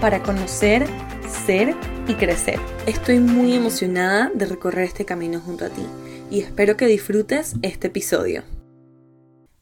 para conocer, ser y crecer. Estoy muy emocionada de recorrer este camino junto a ti y espero que disfrutes este episodio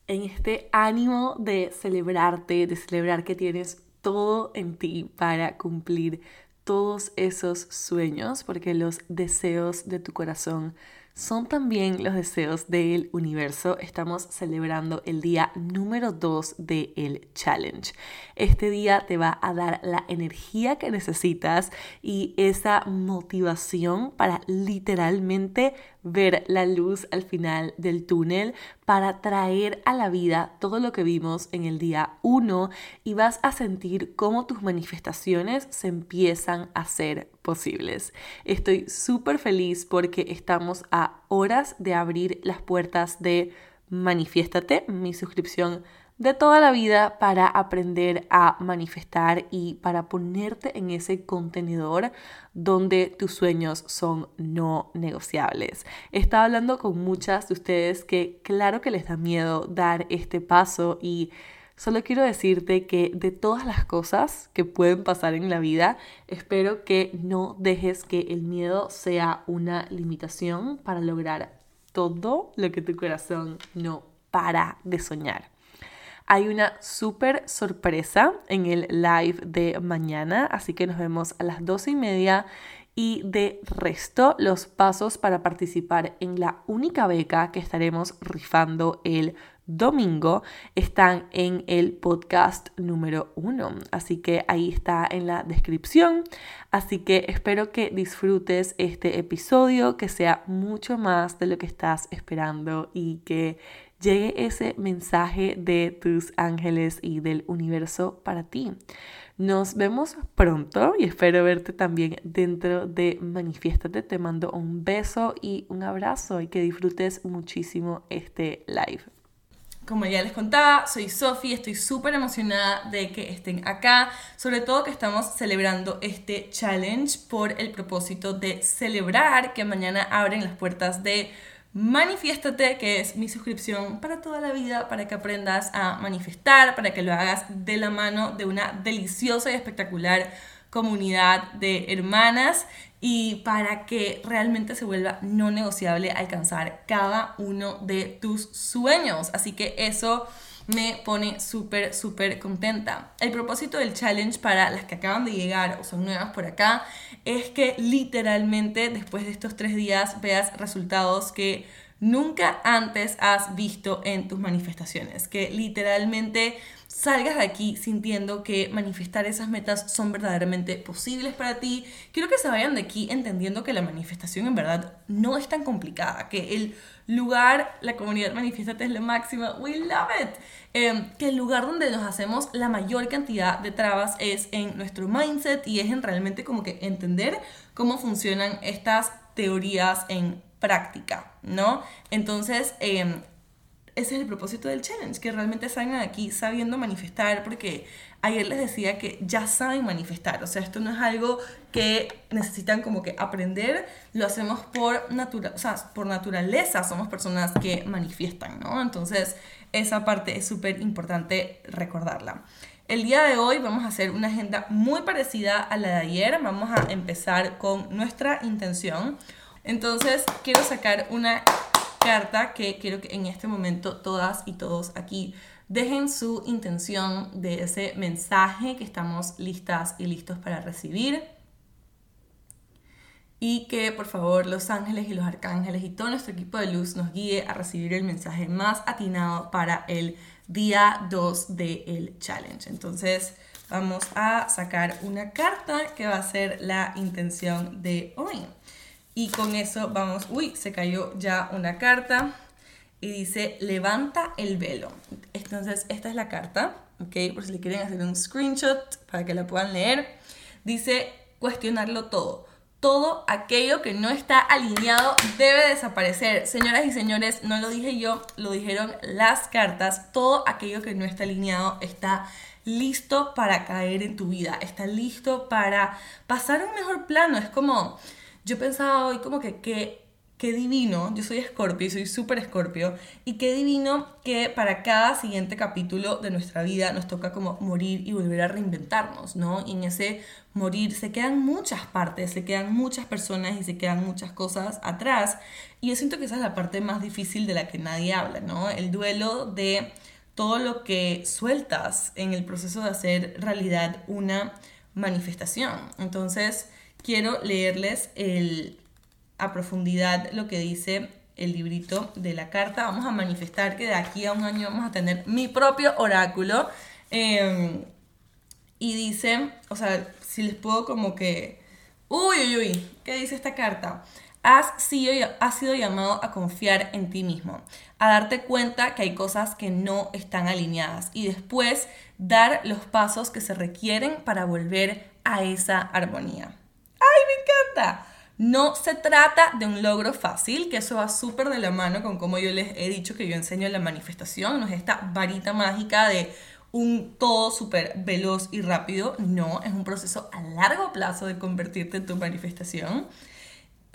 en este ánimo de celebrarte, de celebrar que tienes todo en ti para cumplir todos esos sueños, porque los deseos de tu corazón son también los deseos del universo. Estamos celebrando el día número 2 del challenge. Este día te va a dar la energía que necesitas y esa motivación para literalmente ver la luz al final del túnel para traer a la vida todo lo que vimos en el día 1 y vas a sentir cómo tus manifestaciones se empiezan a ser posibles. Estoy súper feliz porque estamos a horas de abrir las puertas de Manifiéstate, mi suscripción de toda la vida para aprender a manifestar y para ponerte en ese contenedor donde tus sueños son no negociables. Estaba hablando con muchas de ustedes que claro que les da miedo dar este paso y Solo quiero decirte que de todas las cosas que pueden pasar en la vida, espero que no dejes que el miedo sea una limitación para lograr todo lo que tu corazón no para de soñar. Hay una súper sorpresa en el live de mañana, así que nos vemos a las doce y media. Y de resto, los pasos para participar en la única beca que estaremos rifando el domingo están en el podcast número uno. Así que ahí está en la descripción. Así que espero que disfrutes este episodio, que sea mucho más de lo que estás esperando y que llegue ese mensaje de tus ángeles y del universo para ti. Nos vemos pronto y espero verte también dentro de Manifiéstate. Te mando un beso y un abrazo y que disfrutes muchísimo este live. Como ya les contaba, soy Sofi, estoy súper emocionada de que estén acá, sobre todo que estamos celebrando este challenge por el propósito de celebrar que mañana abren las puertas de Manifiéstate, que es mi suscripción para toda la vida, para que aprendas a manifestar, para que lo hagas de la mano de una deliciosa y espectacular comunidad de hermanas y para que realmente se vuelva no negociable alcanzar cada uno de tus sueños. Así que eso me pone súper, súper contenta. El propósito del challenge para las que acaban de llegar o son nuevas por acá es que literalmente después de estos tres días veas resultados que nunca antes has visto en tus manifestaciones, que literalmente salgas de aquí sintiendo que manifestar esas metas son verdaderamente posibles para ti. Quiero que se vayan de aquí entendiendo que la manifestación en verdad no es tan complicada, que el lugar, la comunidad Manifiestate es la máxima, we love it. Em, que el lugar donde nos hacemos la mayor cantidad de trabas es en nuestro mindset y es en realmente como que entender cómo funcionan estas teorías en práctica, ¿no? Entonces, eh, ese es el propósito del challenge, que realmente salgan aquí sabiendo manifestar, porque ayer les decía que ya saben manifestar, o sea, esto no es algo que necesitan como que aprender, lo hacemos por, natura o sea, por naturaleza, somos personas que manifiestan, ¿no? Entonces, esa parte es súper importante recordarla. El día de hoy vamos a hacer una agenda muy parecida a la de ayer, vamos a empezar con nuestra intención. Entonces, quiero sacar una carta que quiero que en este momento todas y todos aquí dejen su intención de ese mensaje que estamos listas y listos para recibir. Y que por favor los ángeles y los arcángeles y todo nuestro equipo de luz nos guíe a recibir el mensaje más atinado para el día 2 del challenge. Entonces vamos a sacar una carta que va a ser la intención de hoy. Y con eso vamos, uy, se cayó ya una carta y dice levanta el velo. Entonces, esta es la carta, ¿ok? Por si le quieren hacer un screenshot para que la puedan leer. Dice, cuestionarlo todo. Todo aquello que no está alineado debe desaparecer. Señoras y señores, no lo dije yo, lo dijeron las cartas. Todo aquello que no está alineado está listo para caer en tu vida, está listo para pasar un mejor plano. Es como, yo pensaba hoy como que, que qué divino, yo soy escorpio y soy súper escorpio, y qué divino que para cada siguiente capítulo de nuestra vida nos toca como morir y volver a reinventarnos, ¿no? Y en ese morir se quedan muchas partes, se quedan muchas personas y se quedan muchas cosas atrás, y yo siento que esa es la parte más difícil de la que nadie habla, ¿no? El duelo de todo lo que sueltas en el proceso de hacer realidad una manifestación. Entonces, quiero leerles a profundidad lo que dice el librito de la carta. Vamos a manifestar que de aquí a un año vamos a tener mi propio oráculo. Em, y dice, o sea, si les puedo como que... Uy, uy, uy, ¿qué dice esta carta? Has sido, has sido llamado a confiar en ti mismo, a darte cuenta que hay cosas que no están alineadas y después dar los pasos que se requieren para volver a esa armonía. ¡Ay, me encanta! No se trata de un logro fácil, que eso va súper de la mano con como yo les he dicho que yo enseño la manifestación, no es esta varita mágica de un todo súper veloz y rápido, no, es un proceso a largo plazo de convertirte en tu manifestación.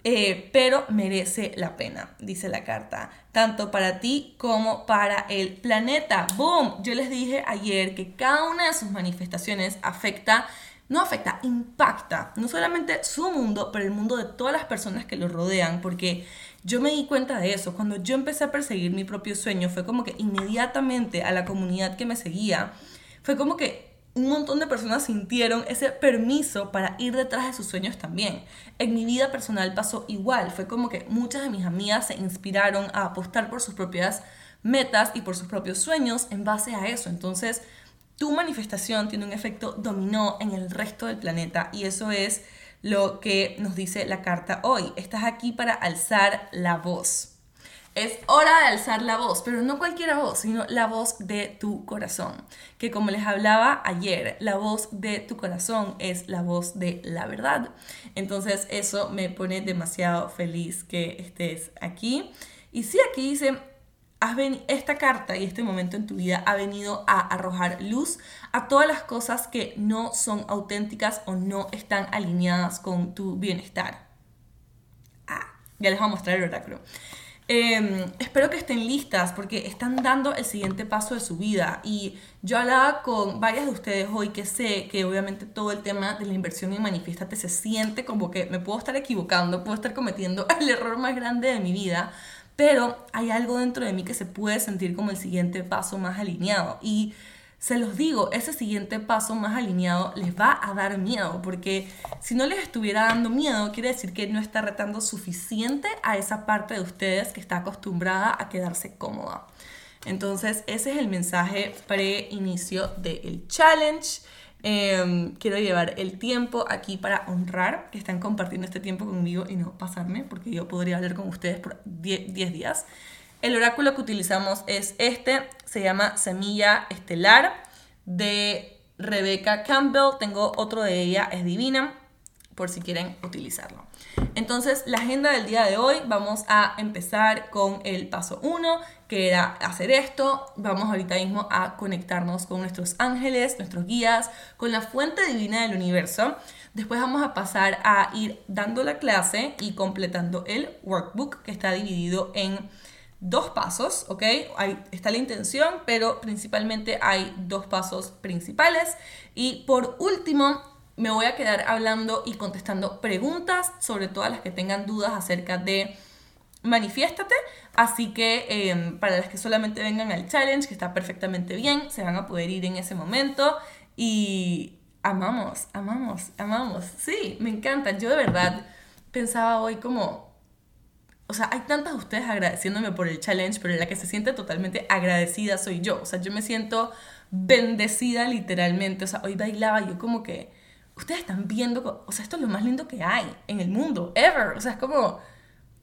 Eh, pero merece la pena, dice la carta, tanto para ti como para el planeta. ¡Boom! Yo les dije ayer que cada una de sus manifestaciones afecta no afecta, impacta no solamente su mundo, pero el mundo de todas las personas que lo rodean, porque yo me di cuenta de eso. Cuando yo empecé a perseguir mi propio sueño, fue como que inmediatamente a la comunidad que me seguía, fue como que un montón de personas sintieron ese permiso para ir detrás de sus sueños también. En mi vida personal pasó igual, fue como que muchas de mis amigas se inspiraron a apostar por sus propias metas y por sus propios sueños en base a eso. Entonces, tu manifestación tiene un efecto dominó en el resto del planeta y eso es lo que nos dice la carta hoy. Estás aquí para alzar la voz. Es hora de alzar la voz, pero no cualquier voz, sino la voz de tu corazón. Que como les hablaba ayer, la voz de tu corazón es la voz de la verdad. Entonces eso me pone demasiado feliz que estés aquí. Y sí, aquí dice, esta carta y este momento en tu vida ha venido a arrojar luz a todas las cosas que no son auténticas o no están alineadas con tu bienestar. Ah, ya les voy a mostrar el oráculo. Em, espero que estén listas porque están dando el siguiente paso de su vida. Y yo hablaba con varias de ustedes hoy que sé que obviamente todo el tema de la inversión en Manifiestate se siente como que me puedo estar equivocando, puedo estar cometiendo el error más grande de mi vida pero hay algo dentro de mí que se puede sentir como el siguiente paso más alineado. Y se los digo, ese siguiente paso más alineado les va a dar miedo, porque si no les estuviera dando miedo, quiere decir que no está retando suficiente a esa parte de ustedes que está acostumbrada a quedarse cómoda. Entonces, ese es el mensaje pre-inicio del challenge. Em, quiero llevar el tiempo aquí para honrar que están compartiendo este tiempo conmigo y no pasarme, porque yo podría hablar con ustedes por 10 días. El oráculo que utilizamos es este, se llama Semilla Estelar de Rebecca Campbell. Tengo otro de ella, es divina, por si quieren utilizarlo. Entonces, la agenda del día de hoy, vamos a empezar con el paso 1, que era hacer esto. Vamos ahorita mismo a conectarnos con nuestros ángeles, nuestros guías, con la fuente divina del universo. Después vamos a pasar a ir dando la clase y completando el workbook que está dividido en dos pasos, ¿ok? Ahí está la intención, pero principalmente hay dos pasos principales. Y por último, me voy a quedar hablando y contestando preguntas, sobre todas las que tengan dudas acerca de manifiéstate. Así que em, para las que solamente vengan al challenge, que está perfectamente bien, se van a poder ir en ese momento. Y amamos, amamos, amamos. Sí, me encanta. Yo de verdad pensaba hoy como... O sea, hay tantas de ustedes agradeciéndome por el challenge, pero la que se siente totalmente agradecida soy yo. O sea, yo me siento bendecida literalmente. O sea, hoy bailaba yo como que ustedes están viendo, o sea, esto es lo más lindo que hay en el mundo, ever. O sea, es como,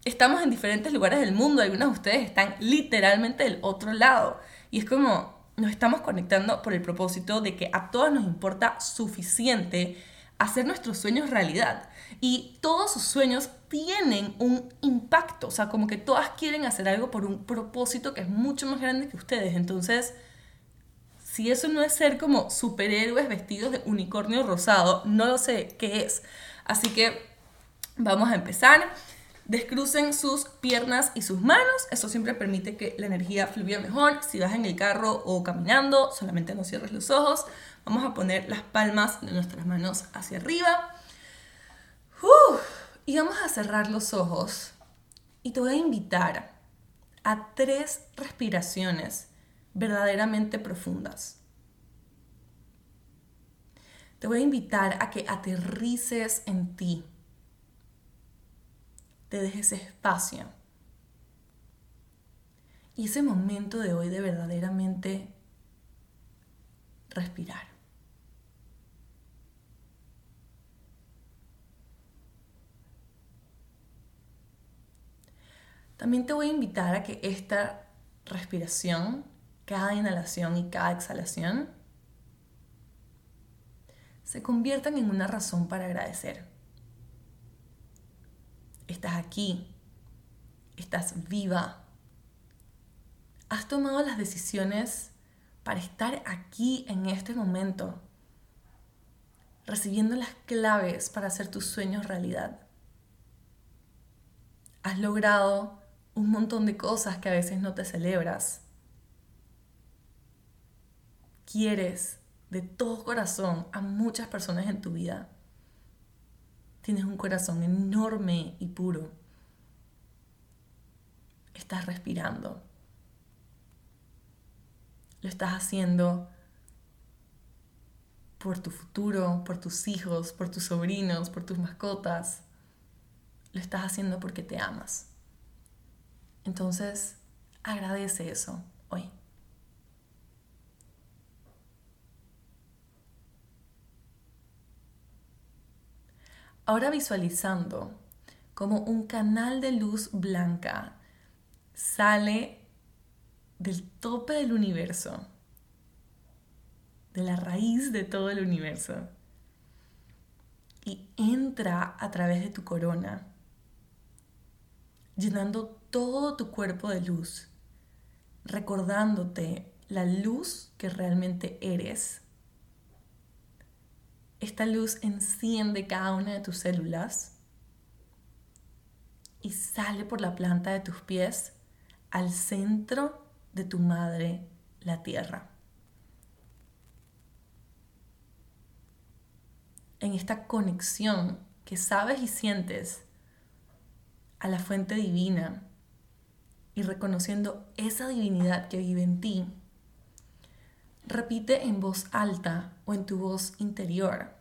estamos en diferentes lugares del mundo, algunos de ustedes están literalmente del otro lado. Y es como, nos estamos conectando por el propósito de que a todos nos importa suficiente hacer nuestros sueños realidad. Y todos sus sueños tienen un impacto, o sea, como que todas quieren hacer algo por un propósito que es mucho más grande que ustedes. Entonces, si eso no es ser como superhéroes vestidos de unicornio rosado, no lo sé qué es. Así que vamos a empezar. Descrucen sus piernas y sus manos. Eso siempre permite que la energía fluya mejor. Si vas en el carro o caminando, solamente no cierres los ojos. Vamos a poner las palmas de nuestras manos hacia arriba. y vamos a cerrar los ojos. Y te voy a invitar a tres respiraciones verdaderamente profundas. Te voy a invitar a que aterrices en ti te dejes espacio. Y ese momento de hoy de verdaderamente respirar. También te voy a invitar a que esta respiración, cada inhalación y cada exhalación, se conviertan en una razón para agradecer estás aquí, estás viva. Has tomado las decisiones para estar aquí en este momento, recibiendo las claves para hacer tus sueños realidad. Has logrado un montón de cosas que a veces no te celebras. Quieres de todo corazón a muchas personas en tu vida. Tienes un corazón enorme y puro. Estás respirando. Lo estás haciendo por tu futuro, por tus hijos, por tus sobrinos, por tus mascotas. Lo estás haciendo porque te amas. Entonces, agradece eso hoy. Ahora visualizando como un canal de luz blanca sale del tope del universo, de la raíz de todo el universo, y entra a través de tu corona, llenando todo tu cuerpo de luz, recordándote la luz que realmente eres esta luz enciende cada una de tus células y sale por la planta de tus pies al centro de tu madre, la tierra. En esta conexión que sabes y sientes a la fuente divina y reconociendo esa divinidad que vive en ti, Repite en voz alta o en tu voz interior.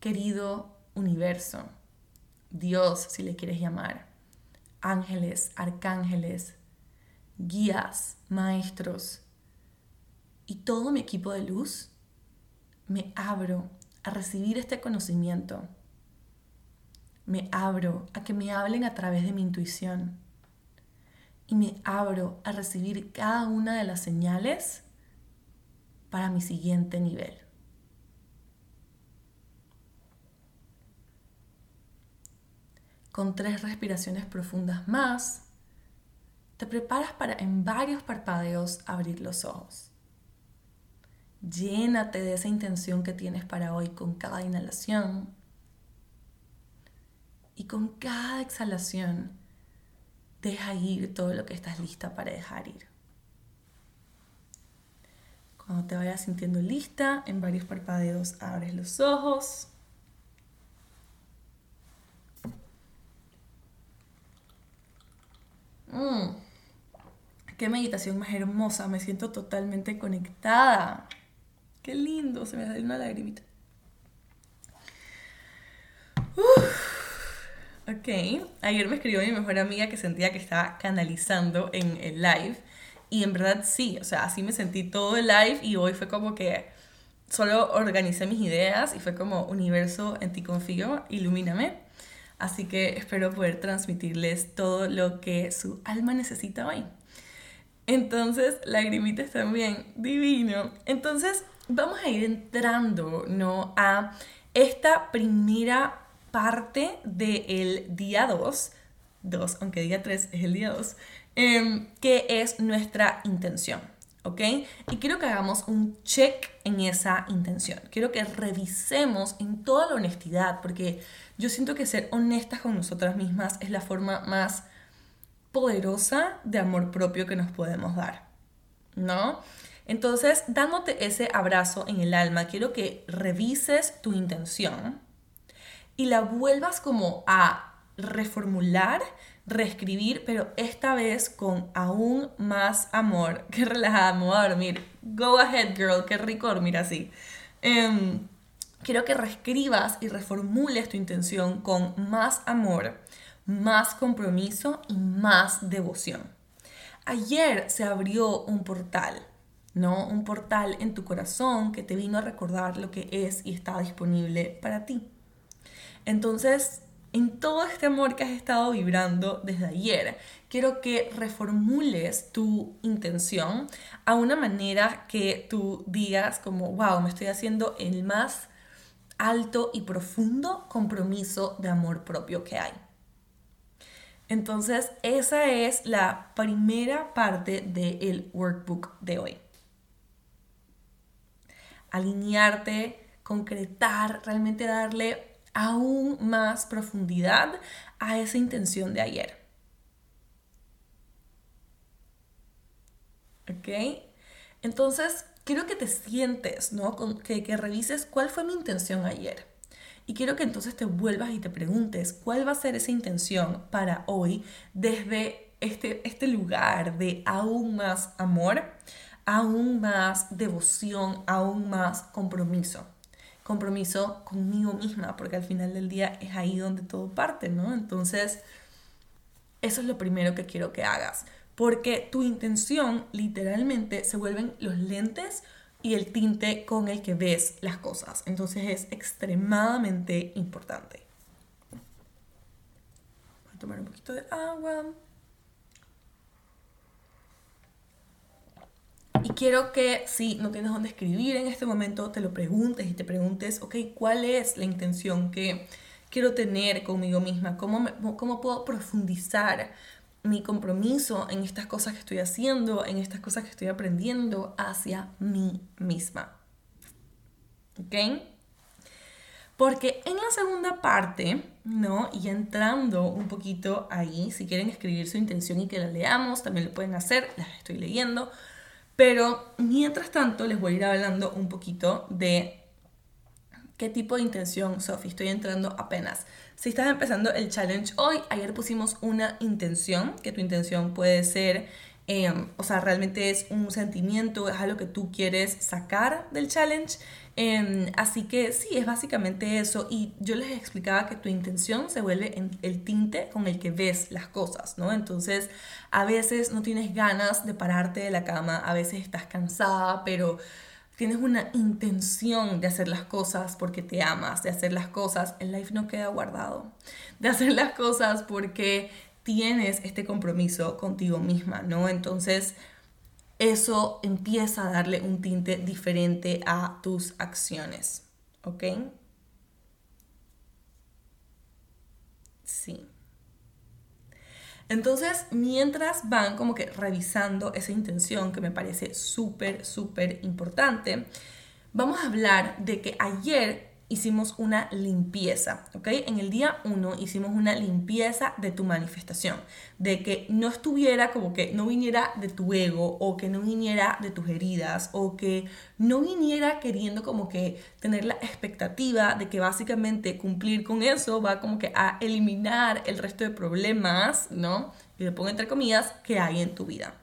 Querido universo, Dios si le quieres llamar, ángeles, arcángeles, guías, maestros y todo mi equipo de luz, me abro a recibir este conocimiento. Me abro a que me hablen a través de mi intuición. Y me abro a recibir cada una de las señales para mi siguiente nivel. Con tres respiraciones profundas más, te preparas para en varios parpadeos abrir los ojos. Llénate de esa intención que tienes para hoy con cada inhalación. Y con cada exhalación, deja ir todo lo que estás lista para dejar ir. Cuando te vayas sintiendo lista, en varios parpadeos abres los ojos. Mm. Qué meditación más hermosa, me siento totalmente conectada. Qué lindo, se me sale una lagrimita. Ok, ayer me escribió mi mejor amiga que sentía que estaba canalizando en el live y en verdad sí, o sea, así me sentí todo el live y hoy fue como que solo organicé mis ideas y fue como universo en ti confío, ilumíname. Así que espero poder transmitirles todo lo que su alma necesita hoy. Entonces, lagrimitas también, divino. Entonces, vamos a ir entrando, ¿no? A esta primera parte del día 2, 2, aunque día 3 es el día 2, em, que es nuestra intención. ¿ok? Y quiero que hagamos un check en esa intención. Quiero que revisemos en toda la honestidad, porque yo siento que ser honestas con nosotras mismas es la forma más poderosa de amor propio que nos podemos dar, ¿no? Entonces, dándote ese abrazo en el alma, quiero que revises tu intención y la vuelvas como a reformular, reescribir, pero esta vez con aún más amor. Qué relajada, me voy a dormir. Go ahead, girl, qué rico dormir así. Em, quiero que reescribas y reformules tu intención con más amor, más compromiso y más devoción. Ayer se abrió un portal ¿no? Un portal en tu corazón que te vino a recordar lo que es y está disponible para ti. Entonces, en todo este amor que has estado vibrando desde ayer, quiero que reformules tu intención a una manera que tú digas como, wow, me estoy haciendo el más alto y profundo compromiso de amor propio que hay. Entonces, esa es la primera parte del workbook de hoy alinearte, concretar, realmente darle aún más profundidad a esa intención de ayer. ¿Ok? Entonces, quiero que te sientes, ¿no? Que, revises cuál fue mi intención ayer. Y quiero que entonces te vuelvas y te preguntes cuál va a ser esa intención para hoy desde este, este lugar de aún más amor, aún más devoción, aún más compromiso. Compromiso conmigo misma, porque al final del día es ahí donde todo parte, ¿no? Entonces, eso es lo primero que quiero que hagas, porque tu intención literalmente se vuelven los lentes y el tinte con el que ves las cosas. Entonces es extremadamente importante. Voy a tomar un poquito de agua. Y quiero que si no tienes dónde escribir en este momento, te lo preguntes y te preguntes, ok, ¿cuál es la intención que quiero tener conmigo misma? ¿Cómo, cómo puedo profundizar mi compromiso en estas cosas que estoy haciendo, en estas cosas que estoy aprendiendo hacia mí misma? ¿Ok? Porque en la segunda parte, ¿no? Y entrando un poquito ahí, si quieren escribir su intención y que la leamos, también lo pueden hacer, las estoy leyendo. Pero mientras tanto les voy a ir hablando un poquito de qué tipo de intención, Sophie, estoy entrando apenas. Si estás empezando el challenge hoy, ayer pusimos una intención, que tu intención puede ser, em, o sea, realmente es un sentimiento, es algo que tú quieres sacar del challenge. Em, así que sí, es básicamente eso. Y yo les explicaba que tu intención se vuelve el tinte con el que ves las cosas, ¿no? Entonces, a veces no tienes ganas de pararte de la cama, a veces estás cansada, pero tienes una intención de hacer las cosas porque te amas, de hacer las cosas, el life no queda guardado, de hacer las cosas porque tienes este compromiso contigo misma, ¿no? Entonces, eso empieza a darle un tinte diferente a tus acciones. ¿Ok? Sí. Entonces, mientras van como que revisando esa intención que me parece súper, súper importante, vamos a hablar de que ayer hicimos una limpieza, ¿ok? En el día 1 hicimos una limpieza de tu manifestación, de que no estuviera como que no viniera de tu ego o que no viniera de tus heridas o que no viniera queriendo como que tener la expectativa de que básicamente cumplir con eso va como que a eliminar el resto de problemas, ¿no? Y le pongo entre comillas, que hay en tu vida.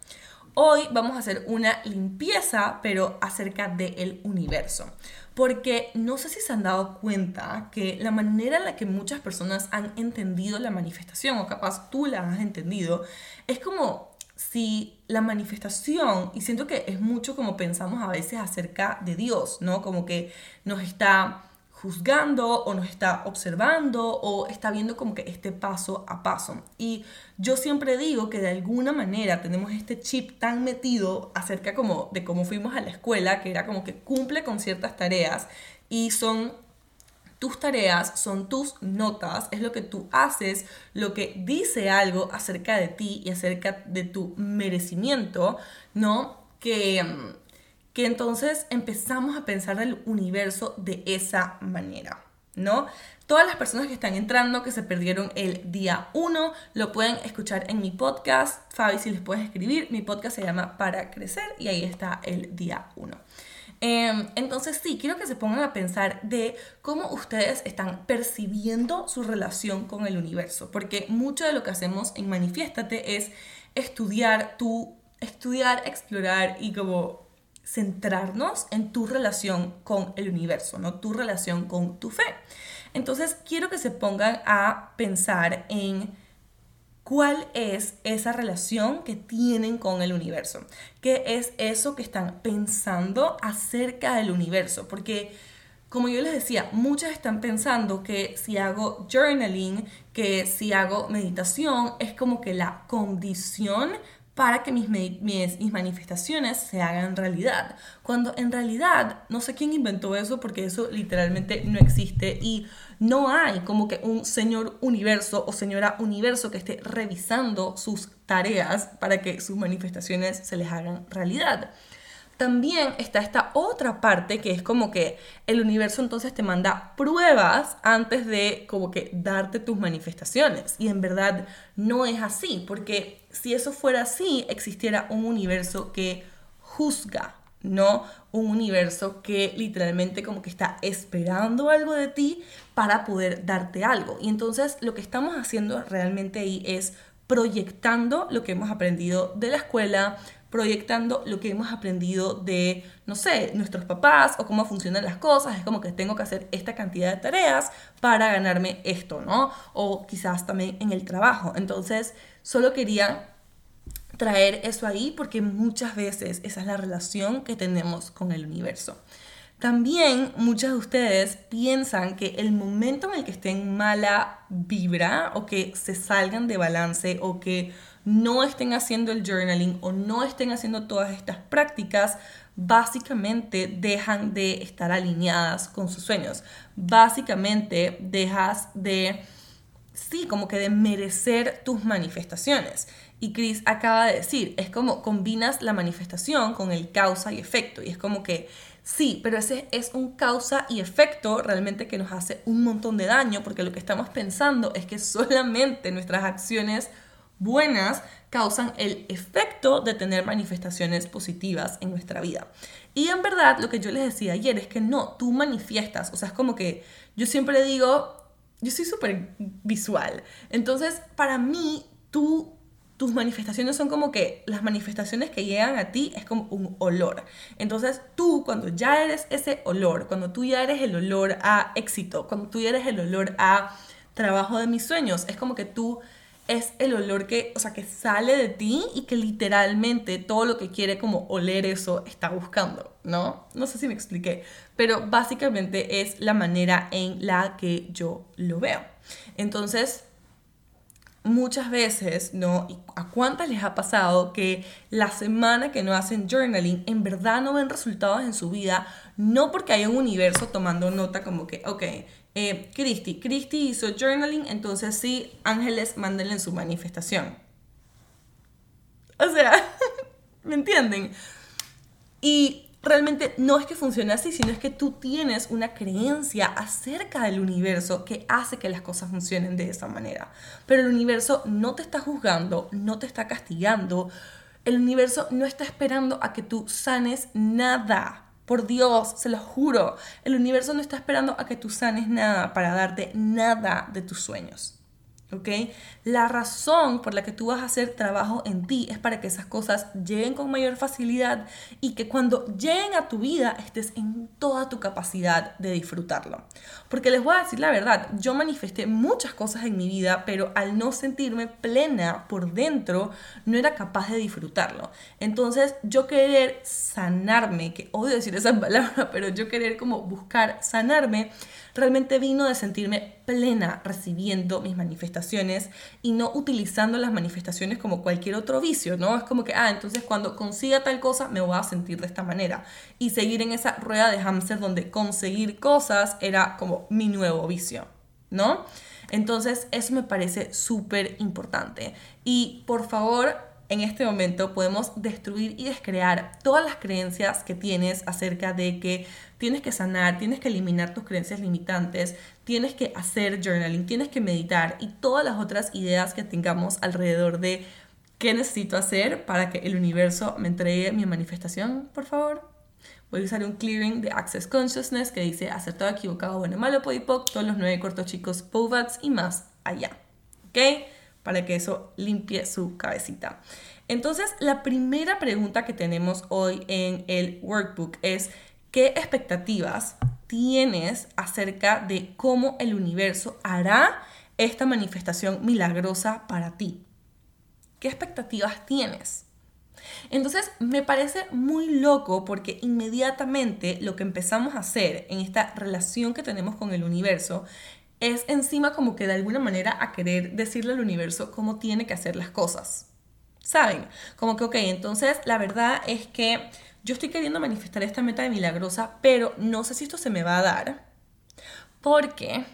Hoy vamos a hacer una limpieza, pero acerca del universo. Porque no sé si se han dado cuenta que la manera en la que muchas personas han entendido la manifestación, o capaz tú la has entendido, es como si la manifestación, y siento que es mucho como pensamos a veces acerca de Dios, ¿no? Como que nos está juzgando o nos está observando o está viendo como que este paso a paso. Y yo siempre digo que de alguna manera tenemos este chip tan metido acerca como de cómo fuimos a la escuela, que era como que cumple con ciertas tareas y son tus tareas, son tus notas, es lo que tú haces, lo que dice algo acerca de ti y acerca de tu merecimiento, ¿no? Que, que entonces empezamos a pensar el universo de esa manera. ¿no? Todas las personas que están entrando, que se perdieron el día 1, lo pueden escuchar en mi podcast. Fabi, si les puedes escribir, mi podcast se llama Para Crecer y ahí está el día 1. Em, entonces sí, quiero que se pongan a pensar de cómo ustedes están percibiendo su relación con el universo, porque mucho de lo que hacemos en Manifiéstate es estudiar tu, estudiar, explorar y como centrarnos en tu relación con el universo, no tu relación con tu fe. Entonces quiero que se pongan a pensar en cuál es esa relación que tienen con el universo, qué es eso que están pensando acerca del universo, porque como yo les decía, muchas están pensando que si hago journaling, que si hago meditación, es como que la condición para que mis, manifestaciones se hagan realidad. Cuando en realidad, no sé quién inventó eso porque eso literalmente no existe y no hay como que un señor universo o señora universo que esté revisando sus tareas para que sus manifestaciones se les hagan realidad. También está esta otra parte que es como que el universo entonces te manda pruebas antes de como que darte tus manifestaciones. Y en verdad no es así, porque si eso fuera así, existiera un universo que juzga, no un universo que literalmente como que está esperando algo de ti para poder darte algo. Y entonces lo que estamos haciendo realmente ahí es proyectando lo que hemos aprendido de la escuela, proyectando lo que hemos aprendido de, no sé, nuestros papás o cómo funcionan las cosas. Es como que tengo que hacer esta cantidad de tareas para ganarme esto, ¿no? O quizás también en el trabajo. Entonces, solo quería traer eso ahí porque muchas veces esa es la relación que tenemos con el universo. También muchas de ustedes piensan que el momento en el que estén mala vibra o que se salgan de balance o que no estén haciendo el journaling o no estén haciendo todas estas prácticas, básicamente dejan de estar alineadas con sus sueños. Básicamente dejas de, sí, como que de merecer tus manifestaciones. Y Chris acaba de decir, es como combinas la manifestación con el causa y efecto. Y es como que, sí, pero ese es un causa y efecto realmente que nos hace un montón de daño, porque lo que estamos pensando es que solamente nuestras acciones buenas causan el efecto de tener manifestaciones positivas en nuestra vida. Y en verdad, lo que yo les decía ayer es que no, tú manifiestas, o sea, es como que yo siempre digo, yo soy súper visual, entonces para mí tú tus manifestaciones son como que las manifestaciones que llegan a ti es como un olor. Entonces tú cuando ya eres ese olor, cuando tú ya eres el olor a éxito, cuando tú ya eres el olor a trabajo de mis sueños, es como que tú es el olor que, o sea, que sale de ti y que literalmente todo lo que quiere como oler eso está buscando, ¿no? No sé si me expliqué, pero básicamente es la manera en la que yo lo veo. Entonces, muchas veces, ¿no? ¿A cuántas les ha pasado que la semana que no hacen journaling en verdad no ven resultados en su vida? No porque hay un universo tomando nota como que, ok, eh, Christy. Christy hizo journaling, entonces sí, ángeles, mándenle en su manifestación. O sea, ¿me entienden? Y realmente no es que funcione así, sino es que tú tienes una creencia acerca del universo que hace que las cosas funcionen de esa manera. Pero el universo no te está juzgando, no te está castigando. El universo no está esperando a que tú sanes nada. Por Dios, se lo juro, el universo no está esperando a que tú sanes nada para darte nada de tus sueños. ¿ok? La razón por la que tú vas a hacer trabajo en ti es para que esas cosas lleguen con mayor facilidad y que cuando lleguen a tu vida estés en toda tu capacidad de disfrutarlo. Porque les voy a decir la verdad, yo manifesté muchas cosas en mi vida, pero al no sentirme plena por dentro, no era capaz de disfrutarlo. Entonces, yo querer sanarme, que odio decir esa palabra, pero yo querer como buscar sanarme, realmente vino de sentirme plena recibiendo mis manifestaciones y no utilizando las manifestaciones como cualquier otro vicio, ¿no? Es como que, ah, entonces cuando consiga tal cosa me voy a sentir de esta manera. Y seguir en esa rueda de hámster donde conseguir cosas era como mi nuevo vicio, ¿no? Entonces eso me parece súper importante. Y por favor, en este momento podemos destruir y descrear todas las creencias que tienes acerca de que tienes que sanar, tienes que eliminar tus creencias limitantes, tienes que hacer journaling, tienes que meditar y todas las otras ideas que tengamos alrededor de qué necesito hacer para que el universo me entregue mi manifestación, por favor. Voy a usar un clearing de Access Consciousness que dice acertado, equivocado, bueno, malo, podipoc, todos los nueve cortos chicos, POVAX y más allá. ¿Ok? Para que eso limpie su cabecita. Entonces, la primera pregunta que tenemos hoy en el workbook es, ¿qué expectativas tienes acerca de cómo el universo hará esta manifestación milagrosa para ti? ¿Qué expectativas tienes? Entonces me parece muy loco porque inmediatamente lo que empezamos a hacer en esta relación que tenemos con el universo es encima como que de alguna manera a querer decirle al universo cómo tiene que hacer las cosas. ¿Saben? Como que, ok, entonces la verdad es que yo estoy queriendo manifestar esta meta de milagrosa, pero no sé si esto se me va a dar. Porque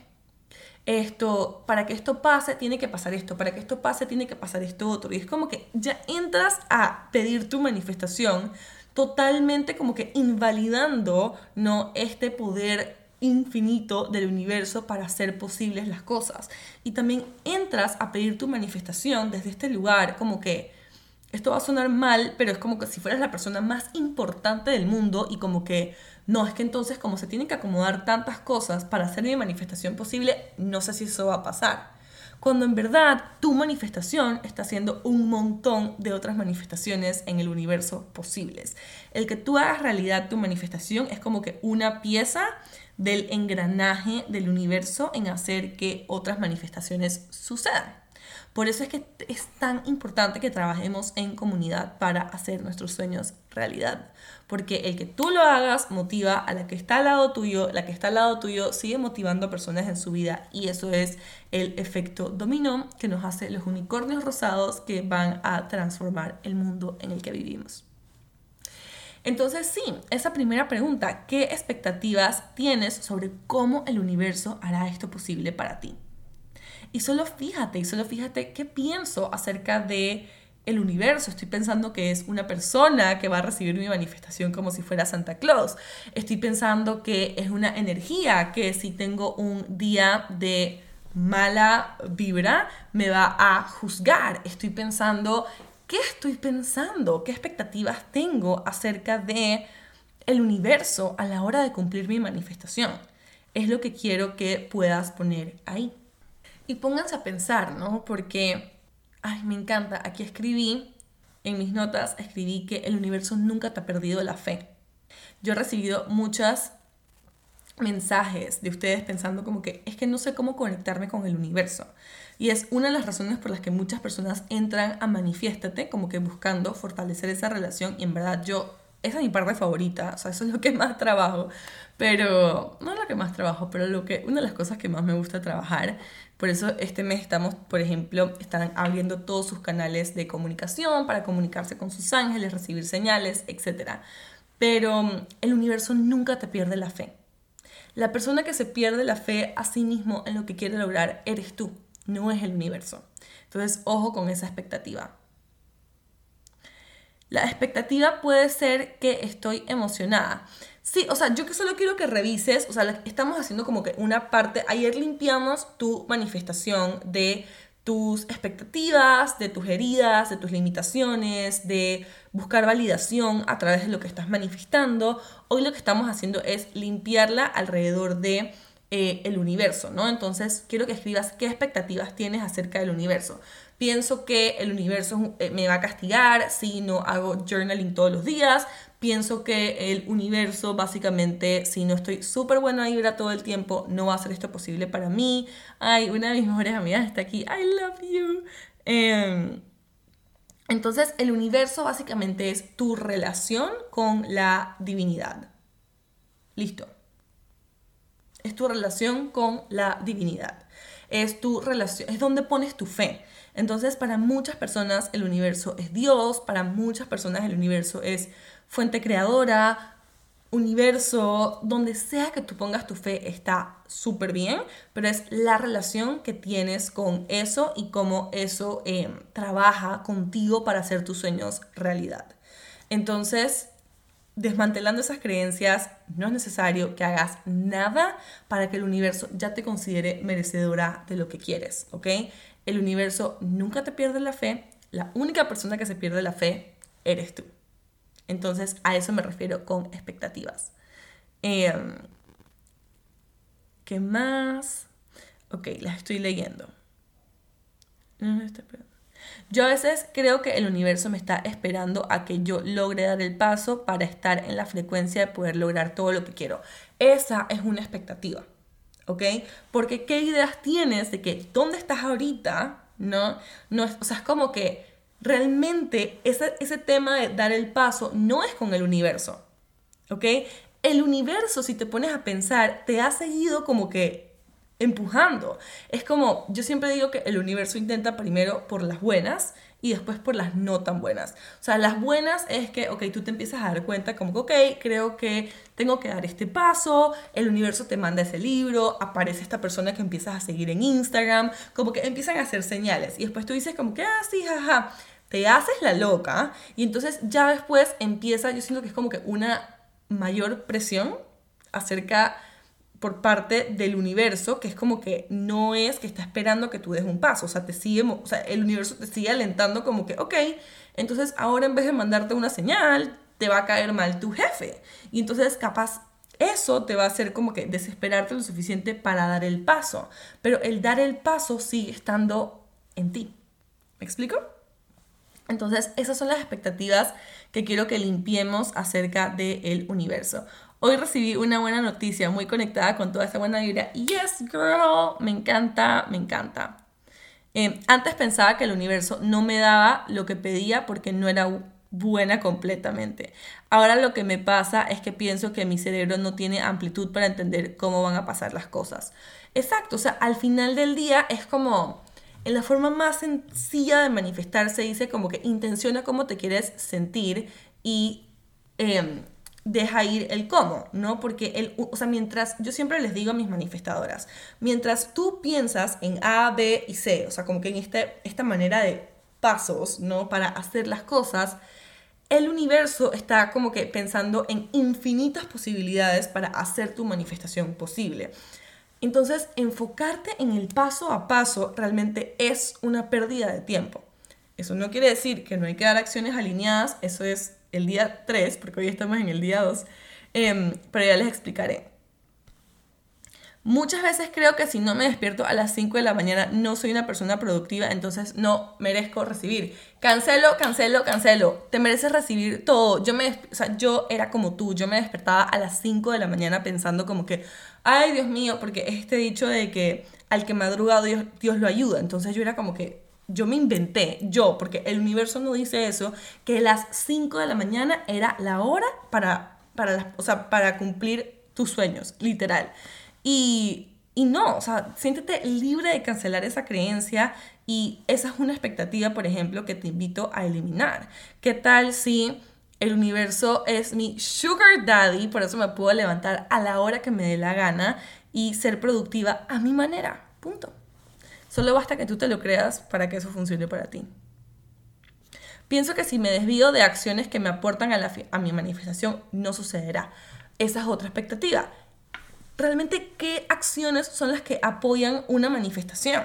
esto, para que esto pase, tiene que pasar esto, para que esto pase, tiene que pasar esto otro. Y es como que ya entras a pedir tu manifestación totalmente como que invalidando, ¿no? Este poder infinito del universo para hacer posibles las cosas. Y también entras a pedir tu manifestación desde este lugar como que esto va a sonar mal, pero es como que si fueras la persona más importante del mundo y como que, no, es que entonces como se tienen que acomodar tantas cosas para hacer mi manifestación posible, no sé si eso va a pasar. Cuando en verdad tu manifestación está haciendo un montón de otras manifestaciones en el universo posibles. El que tú hagas realidad tu manifestación es como que una pieza del engranaje del universo en hacer que otras manifestaciones sucedan. Por eso es que es tan importante que trabajemos en comunidad para hacer nuestros sueños realidad. Porque el que tú lo hagas motiva a la que está al lado tuyo, la que está al lado tuyo sigue motivando a personas en su vida y eso es el efecto dominó que nos hace los unicornios rosados que van a transformar el mundo en el que vivimos. Entonces sí, esa primera pregunta, ¿qué expectativas tienes sobre cómo el universo hará esto posible para ti? Y solo fíjate, y solo fíjate qué pienso acerca de el universo. Estoy pensando que es una persona que va a recibir mi manifestación como si fuera Santa Claus. Estoy pensando que es una energía que si tengo un día de mala vibra me va a juzgar. Estoy pensando, ¿qué estoy pensando? ¿Qué expectativas tengo acerca de el universo a la hora de cumplir mi manifestación? Es lo que quiero que puedas poner ahí. Y pónganse a pensar, ¿no? Porque, ay, me encanta, aquí escribí, en mis notas, escribí que el universo nunca te ha perdido la fe. Yo he recibido muchos mensajes de ustedes pensando como que es que no sé cómo conectarme con el universo. Y es una de las razones por las que muchas personas entran a Manifiéstate, como que buscando fortalecer esa relación. Y en verdad yo, esa es mi parte favorita, o sea, eso es lo que más trabajo. Pero, no es lo que más trabajo, pero lo que, una de las cosas que más me gusta trabajar por eso este mes estamos, por ejemplo, están abriendo todos sus canales de comunicación para comunicarse con sus ángeles, recibir señales, etc. Pero el universo nunca te pierde la fe. La persona que se pierde la fe a sí mismo en lo que quiere lograr eres tú, no es el universo. Entonces, ojo con esa expectativa. La expectativa puede ser que estoy emocionada. Sí, o sea, yo que solo quiero que revises, o sea, estamos haciendo como que una parte, ayer limpiamos tu manifestación de tus expectativas, de tus heridas, de tus limitaciones, de buscar validación a través de lo que estás manifestando. Hoy lo que estamos haciendo es limpiarla alrededor de eh, el universo, ¿no? Entonces quiero que escribas qué expectativas tienes acerca del universo. Pienso que el universo eh, me va a castigar si no hago journaling todos los días. Pienso que el universo, básicamente, si no estoy súper buena vibra todo el tiempo, no va a hacer esto posible para mí. Ay, una de mis mejores amigas está aquí. I love you. Em, entonces, el universo básicamente es tu relación con la divinidad. Listo. Es tu relación con la divinidad. Es tu relación, es donde pones tu fe. Entonces, para muchas personas el universo es Dios, para muchas personas el universo es fuente creadora, universo, donde sea que tú pongas tu fe está súper bien, pero es la relación que tienes con eso y cómo eso eh, trabaja contigo para hacer tus sueños realidad. Entonces, desmantelando esas creencias, no es necesario que hagas nada para que el universo ya te considere merecedora de lo que quieres, ¿ok? El universo nunca te pierde la fe, la única persona que se pierde la fe eres tú. Entonces, a eso me refiero con expectativas. Em, ¿Qué más? Ok, las estoy leyendo. Yo a veces creo que el universo me está esperando a que yo logre dar el paso para estar en la frecuencia de poder lograr todo lo que quiero. Esa es una expectativa, ¿ok? Porque ¿qué ideas tienes de que dónde estás ahorita? ¿No? no o sea, es como que realmente ese, ese tema de dar el paso no es con el universo, ¿ok? El universo, si te pones a pensar, te ha seguido como que empujando. Es como, yo siempre digo que el universo intenta primero por las buenas y después por las no tan buenas. O sea, las buenas es que, ok, tú te empiezas a dar cuenta como que, ok, creo que tengo que dar este paso, el universo te manda ese libro, aparece esta persona que empiezas a seguir en Instagram, como que empiezan a hacer señales y después tú dices como que, ah, sí, jaja, te haces la loca y entonces ya después empieza, yo siento que es como que una mayor presión acerca por parte del universo, que es como que no es que está esperando que tú des un paso, o sea, te sigue, o sea, el universo te sigue alentando como que, ok, entonces ahora en vez de mandarte una señal, te va a caer mal tu jefe. Y entonces capaz eso te va a hacer como que desesperarte lo suficiente para dar el paso, pero el dar el paso sigue estando en ti. ¿Me explico? Entonces, esas son las expectativas que quiero que limpiemos acerca del universo. Hoy recibí una buena noticia, muy conectada con toda esta buena vibra. Yes, girl, me encanta, me encanta. Eh, antes pensaba que el universo no me daba lo que pedía porque no era buena completamente. Ahora lo que me pasa es que pienso que mi cerebro no tiene amplitud para entender cómo van a pasar las cosas. Exacto, o sea, al final del día es como en la forma más sencilla de manifestarse dice como que intenciona cómo te quieres sentir y em, deja ir el cómo, ¿no? Porque, el, o sea, mientras, yo siempre les digo a mis manifestadoras, mientras tú piensas en A, B y C, o sea, como que en este, esta manera de pasos, ¿no? Para hacer las cosas, el universo está como que pensando en infinitas posibilidades para hacer tu manifestación posible. Entonces, enfocarte en el paso a paso realmente es una pérdida de tiempo. Eso no quiere decir que no hay que dar acciones alineadas, eso es el día 3, porque hoy estamos en el día 2, em, pero ya les explicaré. Muchas veces creo que si no me despierto a las 5 de la mañana no soy una persona productiva, entonces no merezco recibir. Cancelo, cancelo, cancelo. Te mereces recibir todo. Yo, me, o sea, yo era como tú, yo me despertaba a las 5 de la mañana pensando como que, ay Dios mío, porque este dicho de que al que madruga Dios, Dios lo ayuda. Entonces yo era como que, yo me inventé, yo, porque el universo no dice eso, que las 5 de la mañana era la hora para, para, o sea, para cumplir tus sueños, literal. Y, y no, o sea, siéntete libre de cancelar esa creencia y esa es una expectativa, por ejemplo, que te invito a eliminar. ¿Qué tal si el universo es mi sugar daddy, por eso me puedo levantar a la hora que me dé la gana y ser productiva a mi manera? Punto. Solo basta que tú te lo creas para que eso funcione para ti. Pienso que si me desvío de acciones que me aportan a, mi manifestación, no sucederá. Esa es otra expectativa realmente qué acciones son las que apoyan una manifestación.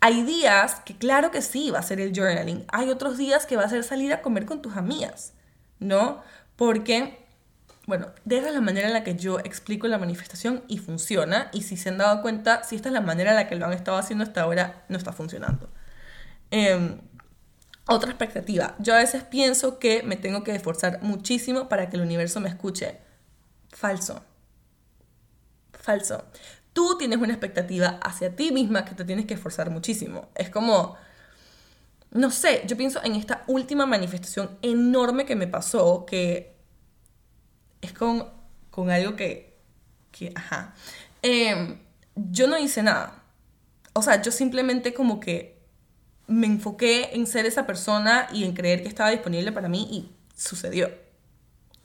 Hay días que claro que sí va a ser el journaling, hay otros días que va a ser salir a comer con tus amigas, ¿no? Porque, bueno, de esa es la manera en la que yo explico la manifestación y funciona, y si se han dado cuenta, si esta es la manera en la que lo han estado haciendo hasta ahora, no está funcionando. Em, otra expectativa, yo a veces pienso que me tengo que esforzar muchísimo para que el universo me escuche. Falso falso. Tú tienes una expectativa hacia ti misma que te tienes que esforzar muchísimo. Es como, no sé, yo pienso en esta última manifestación enorme que me pasó, que es con, con algo que ajá, em, yo no hice nada. O sea, yo simplemente como que me enfoqué en ser esa persona y en creer que estaba disponible para mí y sucedió.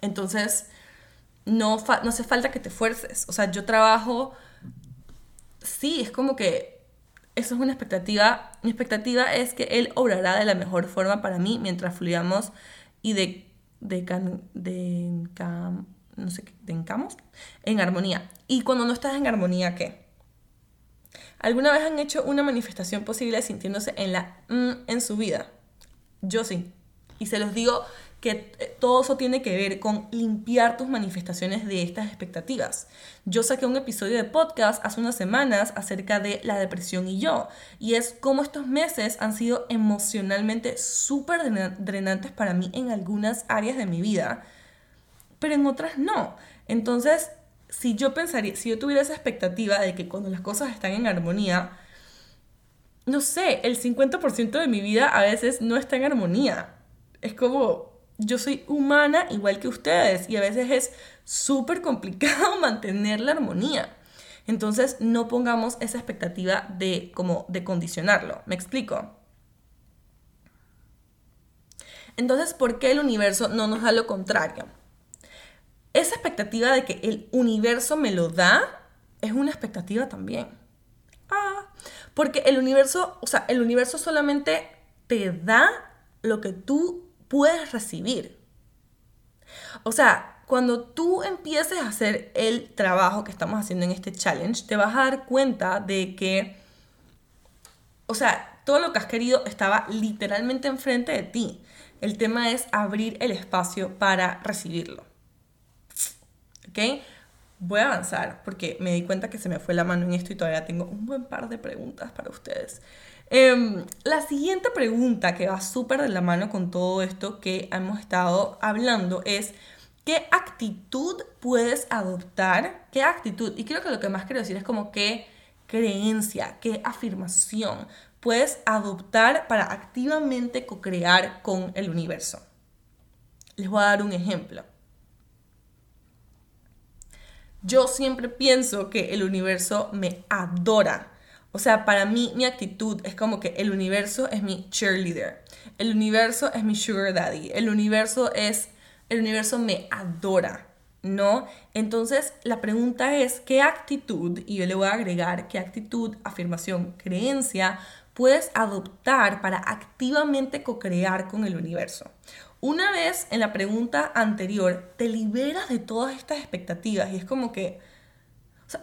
Entonces, no, no hace falta que te fuerces. O sea, yo trabajo, sí, es como que eso es una expectativa. Mi expectativa es que él obrará de la mejor forma para mí mientras fluyamos y de, de, de, no sé, de encamos en armonía. Y cuando no estás en armonía, ¿qué? ¿Alguna vez han hecho una manifestación posible sintiéndose en la mm en su vida? Yo sí. Y se los digo que eh, todo eso tiene que ver con limpiar tus manifestaciones de estas expectativas. Yo saqué un episodio de podcast hace unas semanas acerca de la depresión y yo, y es cómo estos meses han sido emocionalmente súper drenantes para mí en algunas áreas de mi vida, pero en otras no. Entonces, si yo pensaría, si yo tuviera esa expectativa de que cuando las cosas están en armonía, no sé, el 50% de mi vida a veces no está en armonía. Es como, yo soy humana igual que ustedes y a veces es súper complicado mantener la armonía. Entonces no pongamos esa expectativa de como de condicionarlo. ¿Me explico? Entonces, ¿por qué el universo no nos da lo contrario? esa expectativa de que el universo me lo da es una expectativa también. Ah, porque el universo, o sea, el universo solamente te da lo que tú puedes recibir. O sea, cuando tú empieces a hacer el trabajo que estamos haciendo en este challenge, te vas a dar cuenta de que, o sea, todo lo que has querido estaba literalmente enfrente de ti. El tema es abrir el espacio para recibirlo. ¿ok? Voy a avanzar porque me di cuenta que se me fue la mano en esto y todavía tengo un buen par de preguntas para ustedes. Em, la siguiente pregunta que va súper de la mano con todo esto que hemos estado hablando es, ¿qué actitud puedes adoptar? ¿Qué actitud? Y creo que lo que más quiero decir es como qué creencia, qué afirmación puedes adoptar para activamente co-crear con el universo. Les voy a dar un ejemplo. Yo siempre pienso que el universo me adora. O sea, para mí mi actitud es como que el universo es mi cheerleader. El universo es mi sugar daddy. El universo es el universo me adora, ¿no? Entonces, la pregunta es qué actitud y yo le voy a agregar qué actitud, afirmación, creencia puedes adoptar para activamente co-crear con el universo. Una vez en la pregunta anterior, te liberas de todas estas expectativas y es como que,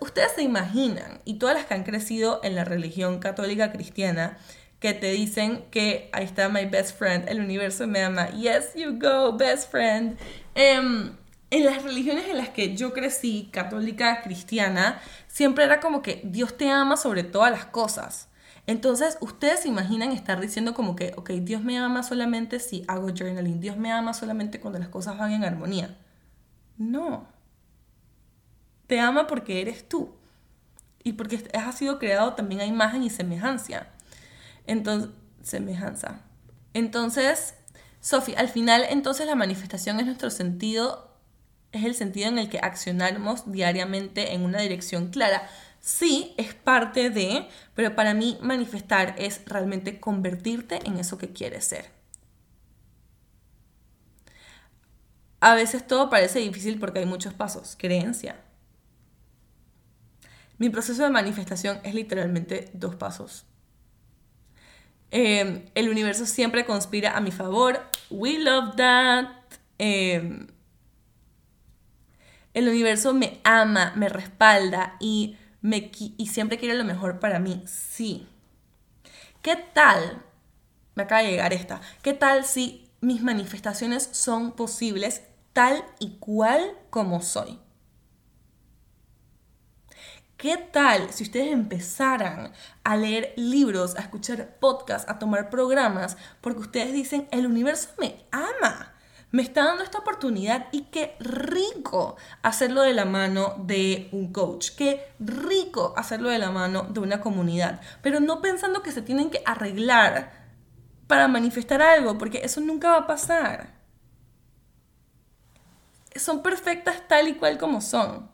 ustedes se imaginan, y todas las que han crecido en la religión católica cristiana, que te dicen que ahí está my best friend, el universo me ama, yes, you go, best friend. Em, en las religiones en las que yo crecí, católica, cristiana, siempre era como que Dios te ama sobre todas las cosas. Entonces, ustedes se imaginan estar diciendo como que, ok, Dios me ama solamente si hago journaling, Dios me ama solamente cuando las cosas van en armonía. No. Te ama porque eres tú. Y porque has sido creado también a imagen y semejanza. Entonces, semejanza. Entonces, Sophie, al final, entonces la manifestación es nuestro sentido, es el sentido en el que accionamos diariamente en una dirección clara Sí, es parte de, pero para mí manifestar es realmente convertirte en eso que quieres ser. A veces todo parece difícil porque hay muchos pasos. Creencia. Mi proceso de manifestación es literalmente dos pasos. Em, el universo siempre conspira a mi favor. We love that. Em, el universo me ama, me respalda y y siempre quiere lo mejor para mí. Sí. ¿Qué tal? Me acaba de llegar esta. ¿Qué tal si mis manifestaciones son posibles tal y cual como soy? ¿Qué tal si ustedes empezaran a leer libros, a escuchar podcasts, a tomar programas, porque ustedes dicen, el universo me ama? me está dando esta oportunidad y qué rico hacerlo de la mano de un coach, qué rico hacerlo de la mano de una comunidad, pero no pensando que se tienen que arreglar para manifestar algo, porque eso nunca va a pasar. Son perfectas tal y cual como son.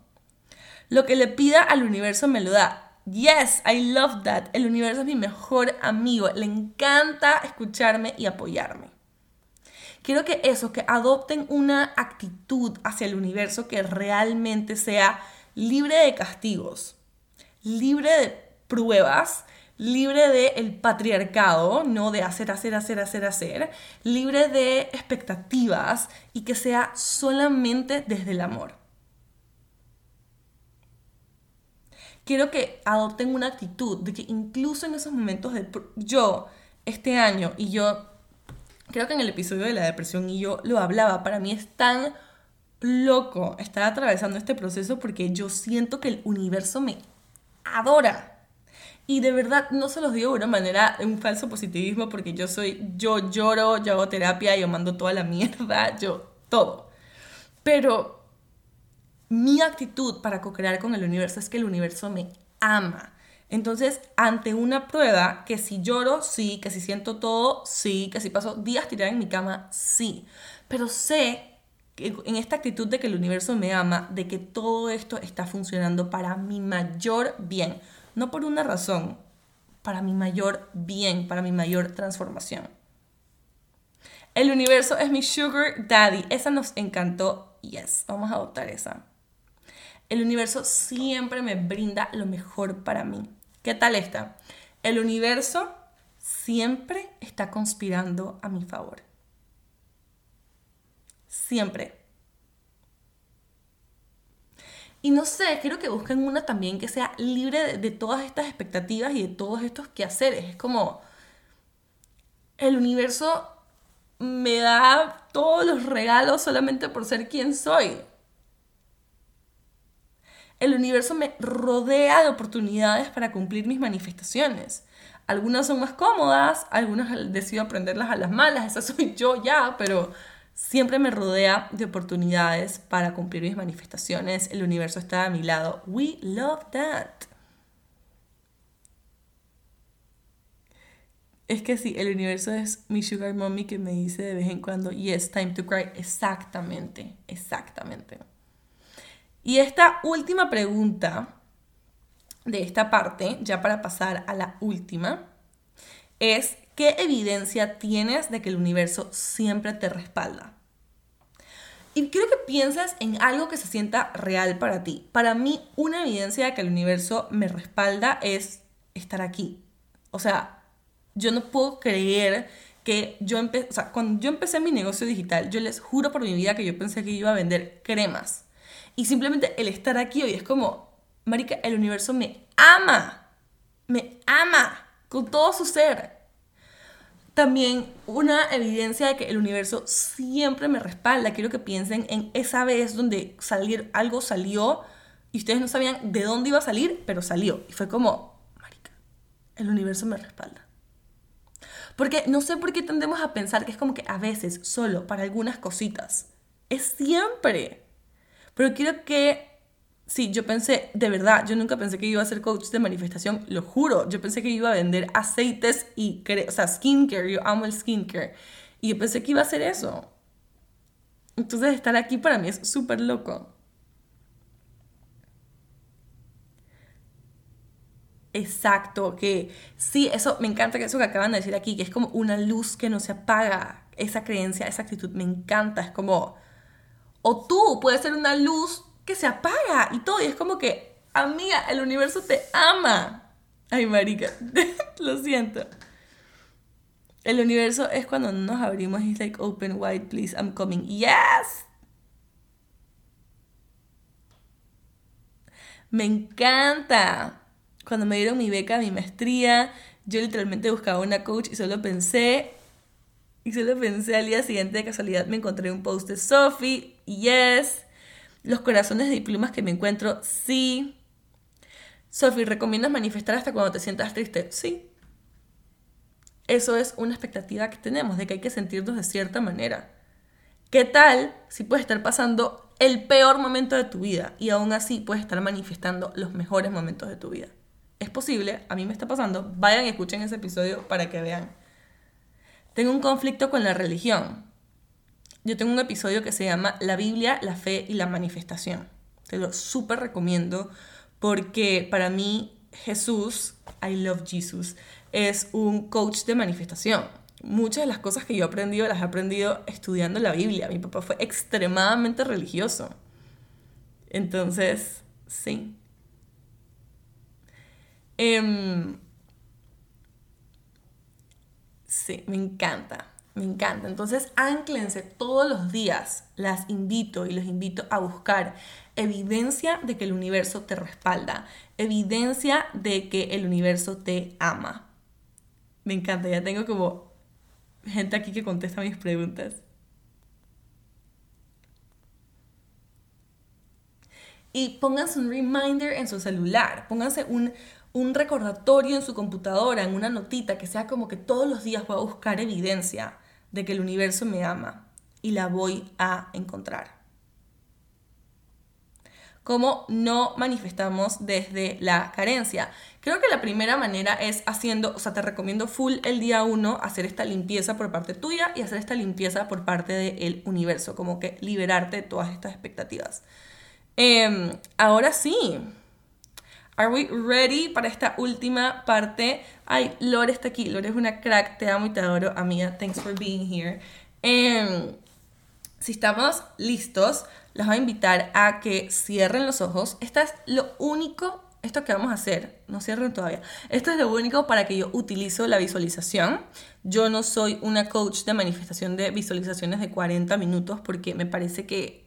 Lo que le pida al universo me lo da. Yes, I love that. El universo es mi mejor amigo. Le encanta escucharme y apoyarme. Quiero que eso, que adopten una actitud hacia el universo que realmente sea libre de castigos, libre de pruebas, libre del el patriarcado, no de hacer, hacer, hacer, hacer, hacer, libre de expectativas y que sea solamente desde el amor. Quiero que adopten una actitud de que incluso en esos momentos de yo este año y yo creo que en el episodio de la depresión y yo lo hablaba, para mí es tan loco estar atravesando este proceso porque yo siento que el universo me adora. Y de verdad no se los digo de una manera, un falso positivismo, porque yo soy, yo lloro, yo hago terapia, yo mando toda la mierda, yo todo. Pero mi actitud para co-crear con el universo es que el universo me ama. Entonces, ante una prueba, que si lloro, sí, que si siento todo, sí, que si paso días tirada en mi cama, sí. Pero sé que en esta actitud de que el universo me ama, de que todo esto está funcionando para mi mayor bien. No por una razón, para mi mayor bien, para mi mayor transformación. El universo es mi sugar daddy. Esa nos encantó. Yes, vamos a adoptar esa. El universo siempre me brinda lo mejor para mí. ¿Qué tal esta? El universo siempre está conspirando a mi favor. Siempre. Y no sé, quiero que busquen una también que sea libre de, todas estas expectativas y de todos estos quehaceres. Es como el universo me da todos los regalos solamente por ser quien soy el universo me rodea de oportunidades para cumplir mis manifestaciones. Algunas son más cómodas, algunas decido aprenderlas a las malas, esa soy yo ya, pero siempre me rodea de oportunidades para cumplir mis manifestaciones. El universo está a mi lado. We love that. Es que sí, el universo es mi sugar mommy que me dice de vez en cuando, yes, time to cry. Exactamente, exactamente. Y esta última pregunta de esta parte, ya para pasar a la última, es ¿qué evidencia tienes de que el universo siempre te respalda? Y quiero que pienses en algo que se sienta real para ti. Para mí, una evidencia de que el universo me respalda es estar aquí. O sea, yo no puedo creer que yo empecé, o sea, cuando yo empecé mi negocio digital, yo les juro por mi vida que yo pensé que iba a vender cremas y simplemente el estar aquí hoy es como, Marica, el universo me ama, me ama con todo su ser. También una evidencia de que el universo siempre me respalda. Quiero que piensen en esa vez donde salir, algo salió y ustedes no sabían de dónde iba a salir, pero salió. Y fue como, Marica, el universo me respalda. Porque no sé por qué tendemos a pensar que es como que a veces solo para algunas cositas. Es siempre. Pero quiero que, sí, yo pensé, de verdad, yo nunca pensé que iba a ser coach de manifestación, lo juro. Yo pensé que iba a vender aceites y, o sea, skincare, yo amo el skincare. Y yo pensé que iba a hacer eso. Entonces estar aquí para mí es súper loco. Exacto, que sí, eso me encanta que eso que acaban de decir aquí, que es como una luz que no se apaga, esa creencia, esa actitud, me encanta, es como o tú puedes ser una luz que se apaga y todo. Y es como que, amiga, el universo te ama. Ay, marica, lo siento. El universo es cuando nos abrimos y es like, open wide, please, I'm coming. Yes. Me encanta. Cuando me dieron mi beca, mi maestría, yo literalmente buscaba una coach y solo pensé y solo pensé al día siguiente de casualidad me encontré un post de Sophie, yes. Los corazones de plumas que me encuentro, sí. Sophie, ¿recomiendas manifestar hasta cuando te sientas triste? Sí. Eso es una expectativa que tenemos, de que hay que sentirnos de cierta manera. ¿Qué tal si puedes estar pasando el peor momento de tu vida y aún así puedes estar manifestando los mejores momentos de tu vida? Es posible, a mí me está pasando. Vayan y escuchen ese episodio para que vean. Tengo un conflicto con la religión. Yo tengo un episodio que se llama La Biblia, la fe y la manifestación. Te lo súper recomiendo porque para mí Jesús, I love Jesus, es un coach de manifestación. Muchas de las cosas que yo he aprendido las he aprendido estudiando la Biblia. Mi papá fue extremadamente religioso. Entonces, sí. Em, sí, me encanta. Me encanta. Entonces, anclense todos los días. Las invito y los invito a buscar evidencia de que el universo te respalda, evidencia de que el universo te ama. Me encanta, ya tengo como gente aquí que contesta mis preguntas. Y pónganse un reminder en su celular, pónganse un, un recordatorio en su computadora, en una notita, que sea como que todos los días voy a buscar evidencia de que el universo me ama y la voy a encontrar. ¿Cómo no manifestamos desde la carencia? Creo que la primera manera es haciendo, o sea, te recomiendo full el día uno hacer esta limpieza por parte tuya y hacer esta limpieza por parte del universo, como que liberarte de todas estas expectativas. Em, ahora sí, Are we ready para esta última parte? Ay, Lore está aquí. Lore es una crack. Te amo y te adoro, amiga. Thanks for being here. Em, si estamos listos, les voy a invitar a que cierren los ojos. Esto es lo único, esto que vamos a hacer. No cierren todavía. Esto es lo único para que yo utilizo la visualización. Yo no soy una coach de manifestación de visualizaciones de 40 minutos porque me parece que,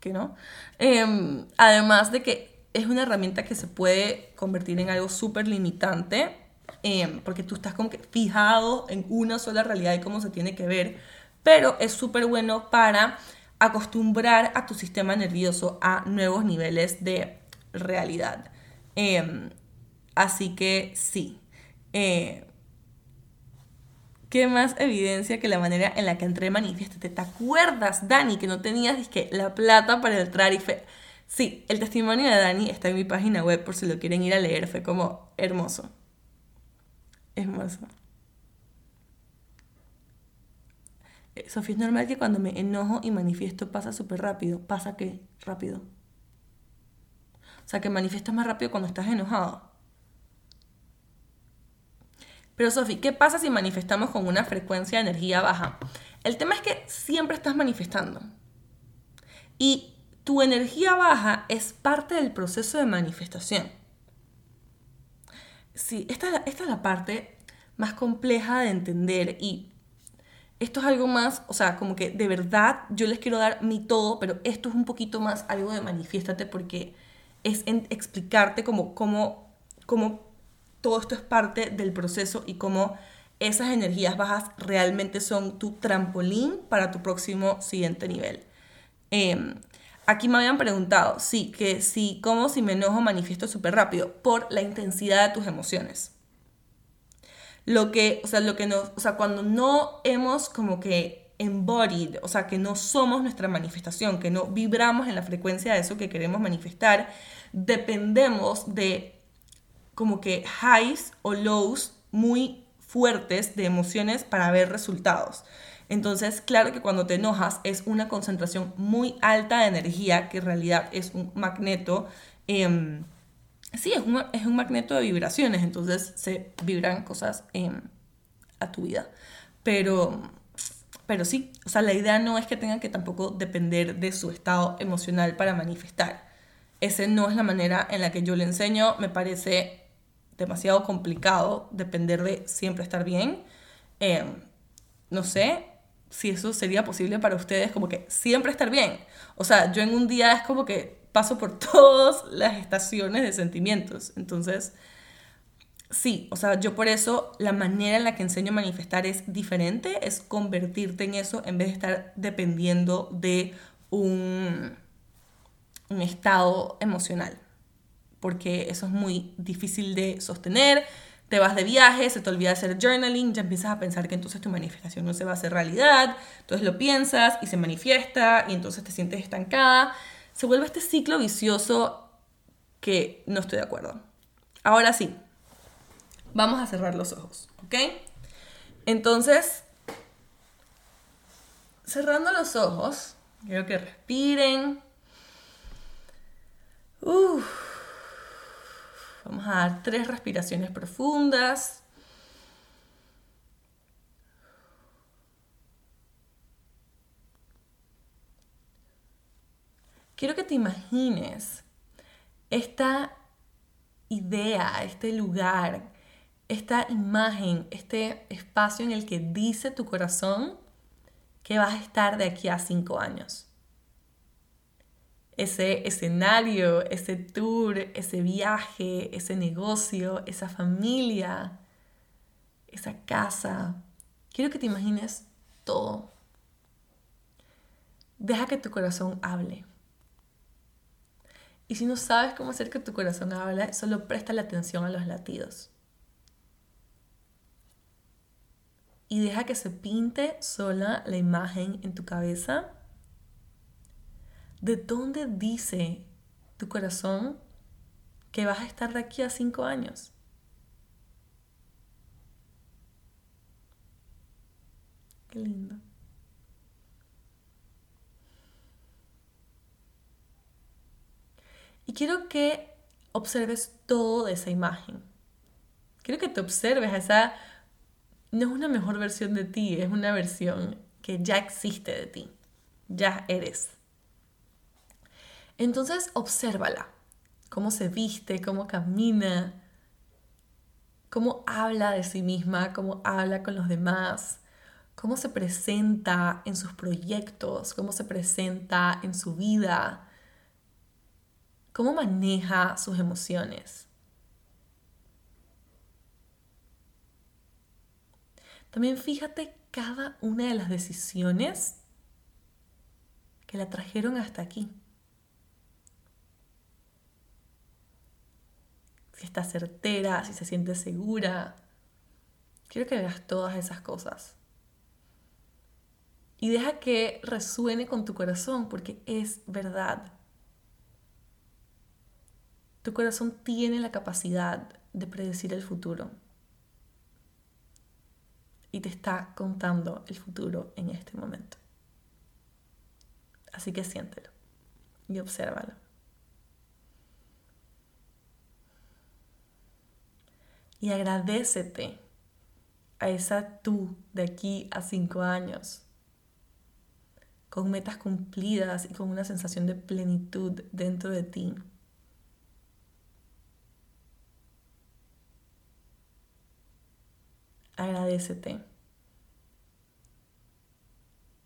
que no. Em, además de que es una herramienta que se puede convertir en algo súper limitante, em, porque tú estás como que fijado en una sola realidad y cómo se tiene que ver, pero es súper bueno para acostumbrar a tu sistema nervioso a nuevos niveles de realidad. Em, así que sí. Eh, ¿Qué más evidencia que la manera en la que entré manifiéstate? ¿Te acuerdas, Dani, que no tenías la plata para entrar y fe Sí, el testimonio de Dani está en mi página web por si lo quieren ir a leer. Fue como hermoso. Hermoso. Eh, Sofía, es normal que cuando me enojo y manifiesto pasa súper rápido. ¿Pasa qué? Rápido. O sea, que manifiestas más rápido cuando estás enojado. Pero Sofía, ¿qué pasa si manifestamos con una frecuencia de energía baja? El tema es que siempre estás manifestando. Y tu energía baja es parte del proceso de manifestación. Sí, esta, esta es la parte más compleja de entender y esto es algo más, o sea, como que de verdad yo les quiero dar mi todo, pero esto es un poquito más algo de manifiéstate porque es explicarte cómo, cómo, cómo todo esto es parte del proceso y cómo esas energías bajas realmente son tu trampolín para tu próximo siguiente nivel. Eh, Aquí me habían preguntado, sí, que sí, cómo si me enojo manifiesto súper rápido, por la intensidad de tus emociones. Lo que, o sea, lo que nos, o sea, cuando no hemos como que embodied, o sea, que no somos nuestra manifestación, que no vibramos en la frecuencia de eso que queremos manifestar, dependemos de como que highs o lows muy fuertes de emociones para ver resultados. Entonces, claro que cuando te enojas es una concentración muy alta de energía, que en realidad es un magneto. Em, sí, es un, es un, magneto de vibraciones, entonces se vibran cosas a tu vida. Pero, pero sí, o sea, la idea no es que tengan que tampoco depender de su estado emocional para manifestar. Esa no es la manera en la que yo le enseño. Me parece demasiado complicado depender de siempre estar bien. Em, no sé, si eso sería posible para ustedes, como que siempre estar bien. O sea, yo en un día es como que paso por todas las estaciones de sentimientos. Entonces, sí, o sea, yo por eso la manera en la que enseño a manifestar es diferente, es convertirte en eso en vez de estar dependiendo de un, un estado emocional. Porque eso es muy difícil de sostener te vas de viaje, se te olvida hacer journaling, ya empiezas a pensar que entonces tu manifestación no se va a hacer realidad, entonces lo piensas y se manifiesta y entonces te sientes estancada. Se vuelve este ciclo vicioso que no estoy de acuerdo. Ahora sí, vamos a cerrar los ojos, ¿ok? Entonces, cerrando los ojos, quiero que respiren. Vamos a dar tres respiraciones profundas. Quiero que te imagines esta idea, este lugar, esta imagen, este espacio en el que dice tu corazón que vas a estar de aquí a cinco años. Ese escenario, ese tour, ese viaje, ese negocio, esa familia, esa casa. Quiero que te imagines todo. Deja que tu corazón hable. Y si no sabes cómo hacer que tu corazón hable, solo presta la atención a los latidos. Y deja que se pinte sola la imagen en tu cabeza. ¿De dónde dice tu corazón que vas a estar de aquí a cinco años? Qué lindo. Y quiero que observes todo de esa imagen. Quiero que te observes esa... No es una mejor versión de ti, es una versión que ya existe de ti. Ya eres. Entonces, obsérvala. Cómo se viste, cómo camina, cómo habla de sí misma, cómo habla con los demás, cómo se presenta en sus proyectos, cómo se presenta en su vida, ¿Cómo maneja sus emociones? También fíjate cada una de las decisiones que la trajeron hasta aquí. Si está certera, si se siente segura. Quiero que veas todas esas cosas. Y deja que resuene con tu corazón porque es verdad. Tu corazón tiene la capacidad de predecir el futuro. Y te está contando el futuro en este momento. Así que siéntelo y obsérvalo. Y agradecete a esa tú de aquí a cinco años, con metas cumplidas y con una sensación de plenitud dentro de ti. agradecete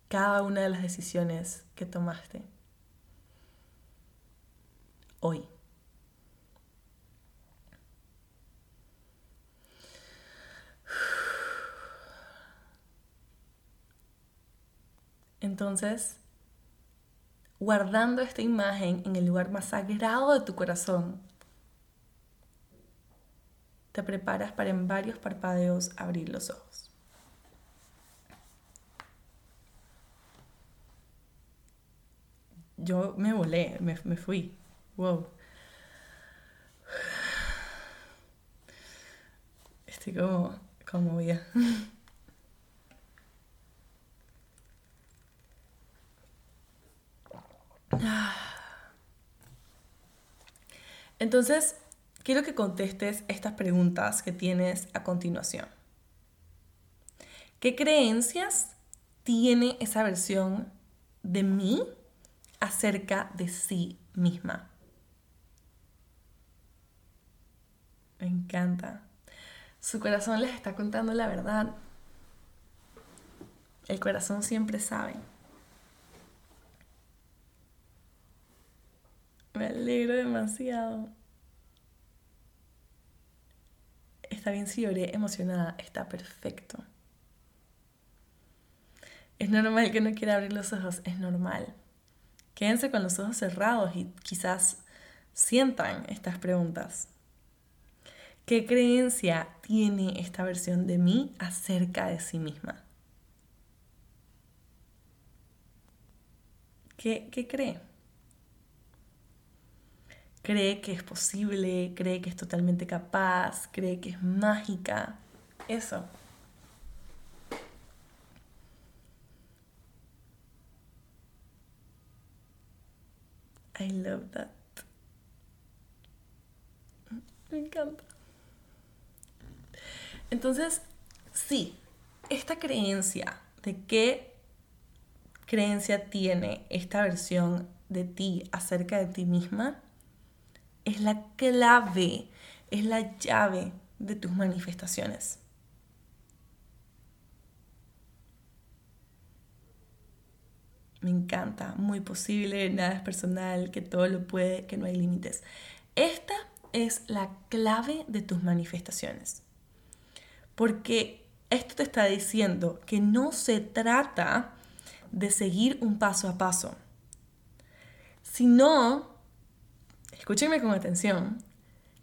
cada una de las decisiones que tomaste hoy. Entonces, guardando esta imagen en el lugar más sagrado de tu corazón, te preparas para en varios parpadeos abrir los ojos. Yo me volé, me, fui. Wow. Estoy como conmovida. Entonces, quiero que contestes estas preguntas que tienes a continuación. ¿Qué creencias tiene esa versión de mí acerca de sí misma? Me encanta. Su corazón les está contando la verdad. El corazón siempre sabe. Me alegro demasiado. Está bien si lloré emocionada, está perfecto. Es normal que no quiera abrir los ojos, es normal. Quédense con los ojos cerrados y quizás sientan estas preguntas. ¿Qué creencia tiene esta versión de mí acerca de sí misma? ¿Qué, qué cree? Cree que es posible, cree que es totalmente capaz, cree que es mágica. Eso. I love that. Me encanta. Entonces, sí, esta creencia de qué creencia tiene esta versión de ti acerca de ti misma es la clave, es la llave de tus manifestaciones. Me encanta, muy posible, nada es personal, que todo lo puede, que no hay límites. Esta es la clave de tus manifestaciones. Porque esto te está diciendo que no se trata de seguir un paso a paso, sino, escúchenme con atención,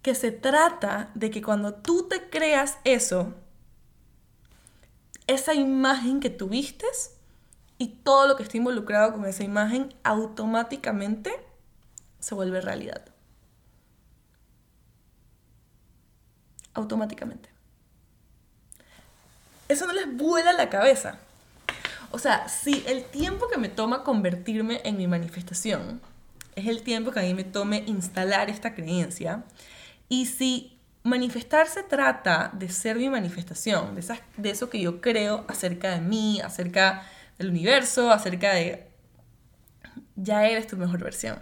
que se trata de que cuando tú te creas eso, esa imagen que tuviste y todo lo que está involucrado con esa imagen automáticamente se vuelve realidad. Automáticamente eso no les vuela la cabeza. O sea, si el tiempo que me toma convertirme en mi manifestación es el tiempo que a mí me tome instalar esta creencia, y si manifestar se trata de ser mi manifestación, de, de eso que yo creo acerca de mí, acerca del universo, acerca de... Ya eres tu mejor versión.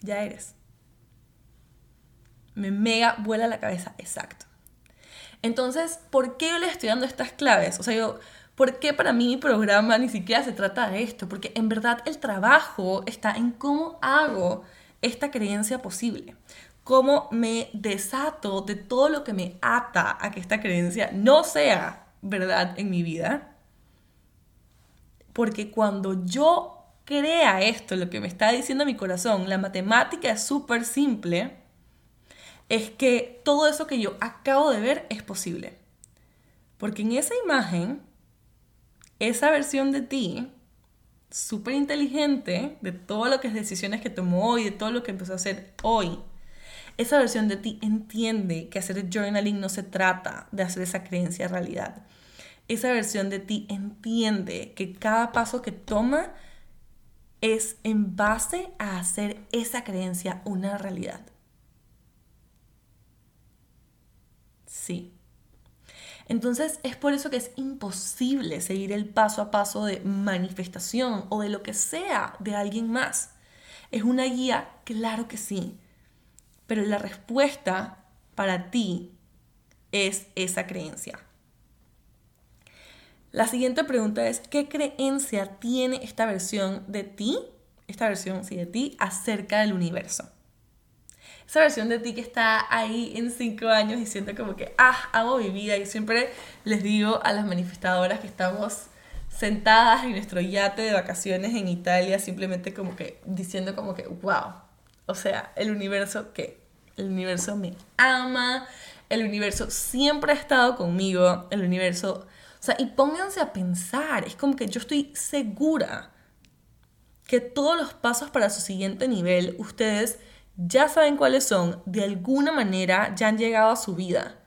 Ya eres. Me mega vuela la cabeza, exacto. Entonces, ¿por qué yo les estoy dando estas claves? O sea, yo, ¿por qué para mí mi programa ni siquiera se trata de esto? Porque en verdad el trabajo está en cómo hago esta creencia posible. Cómo me desato de todo lo que me ata a que esta creencia no sea verdad en mi vida. Porque cuando yo crea esto, lo que me está diciendo mi corazón, la matemática es súper simple es que todo eso que yo acabo de ver es posible. Porque en esa imagen, esa versión de ti, súper inteligente, de que es decisiones que tomó hoy, de todo lo que empezó a hacer hoy, esa versión de ti entiende que hacer journaling no se trata de hacer esa creencia realidad. Esa versión de ti entiende que cada paso que toma es en base a hacer esa creencia una realidad. Sí. Entonces es por eso que es imposible seguir el paso a paso de manifestación o de lo que sea de alguien más. ¿Es una guía? Claro que sí. Pero la respuesta para ti es esa creencia. La siguiente pregunta es, ¿qué creencia tiene esta versión de ti, esta versión sí, de ti, acerca del universo? Esa versión de ti que está ahí en cinco años y siento como que, ah, amo mi vida. Y siempre les digo a las manifestadoras que estamos sentadas en nuestro yate de vacaciones en Italia, simplemente como que diciendo como que, wow. O sea, el universo que, el universo me ama, el universo siempre ha estado conmigo, el universo, o sea, y pónganse a pensar, es como que yo estoy segura que todos los pasos para su siguiente nivel, ustedes ya saben cuáles son, de alguna manera ya han llegado a su vida.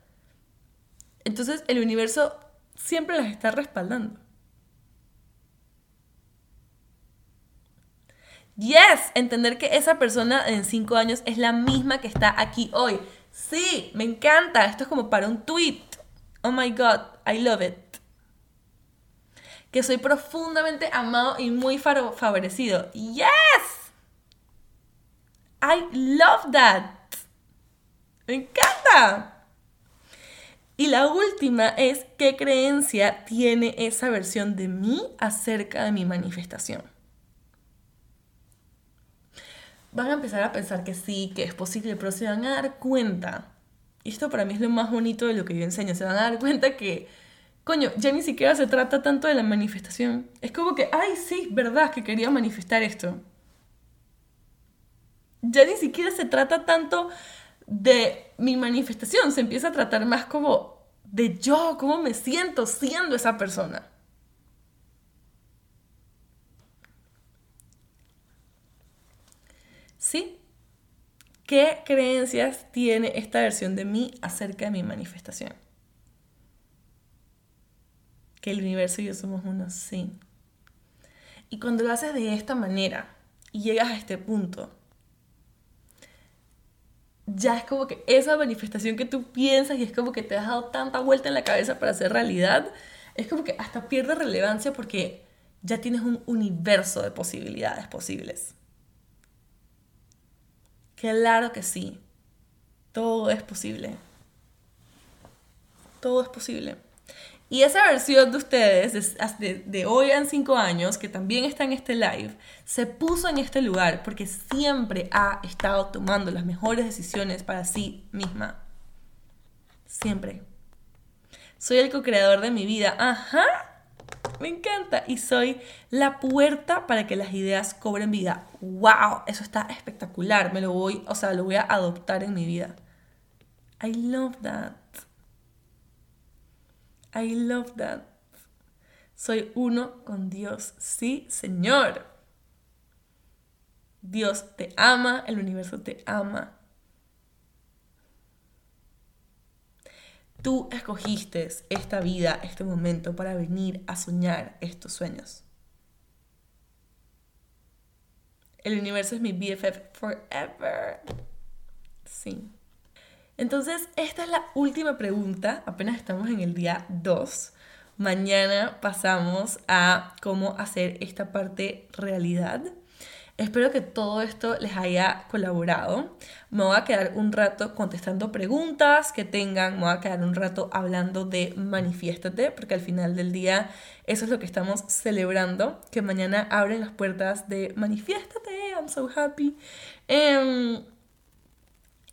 Entonces el universo siempre las está respaldando. Yes, entender que esa persona en cinco años es la misma que está aquí hoy. Sí, me encanta. Esto es como para un tweet. Oh my God, I love it. Que soy profundamente amado y muy favorecido. Yes. I love that. Me encanta. Y la última es qué creencia tiene esa versión de mí acerca de mi manifestación. Van a empezar a pensar que sí, que es posible, pero se van a dar cuenta. Y esto para mí es lo más bonito de lo que yo enseño. Se van a dar cuenta que, coño, ya ni siquiera se trata tanto de la manifestación. Es como que, ay, sí, verdad que quería manifestar esto ya ni siquiera se trata tanto de mi manifestación, se empieza a tratar más como de yo, cómo me siento siendo esa persona. ¿Sí? ¿Qué creencias tiene esta versión de mí acerca de mi manifestación? Que el universo y yo somos uno, sí. Y cuando lo haces de esta manera y llegas a este punto, ya es como que esa manifestación que tú piensas y es como que te has dado tanta vuelta en la cabeza para hacer realidad, es como que hasta pierde relevancia porque ya tienes un universo de posibilidades posibles. Claro que sí, todo es posible. Todo es posible. Y esa versión de ustedes, de, hoy en cinco años, que también está en este live, se puso en este lugar porque siempre ha estado tomando las mejores decisiones para sí misma. Siempre. Soy el co-creador de mi vida. Ajá. Me encanta. Y soy la puerta para que las ideas cobren vida. ¡Wow! Eso está espectacular. Me lo voy, o sea, lo voy a adoptar en mi vida. I love that. I love that. Soy uno con Dios. Sí, Señor. Dios te ama, el universo te ama. Tú escogiste esta vida, este momento para venir a soñar estos sueños. El universo es mi BFF forever. Sí. Entonces, esta es la última pregunta. Apenas estamos en el día 2. Mañana pasamos a cómo hacer esta parte realidad. Espero que todo esto les haya colaborado. Me voy a quedar un rato contestando preguntas que tengan, me voy a quedar un rato hablando de manifiéstate, porque al final del día eso es lo que estamos celebrando, que mañana abren las puertas de manifiéstate, I'm so happy. Em,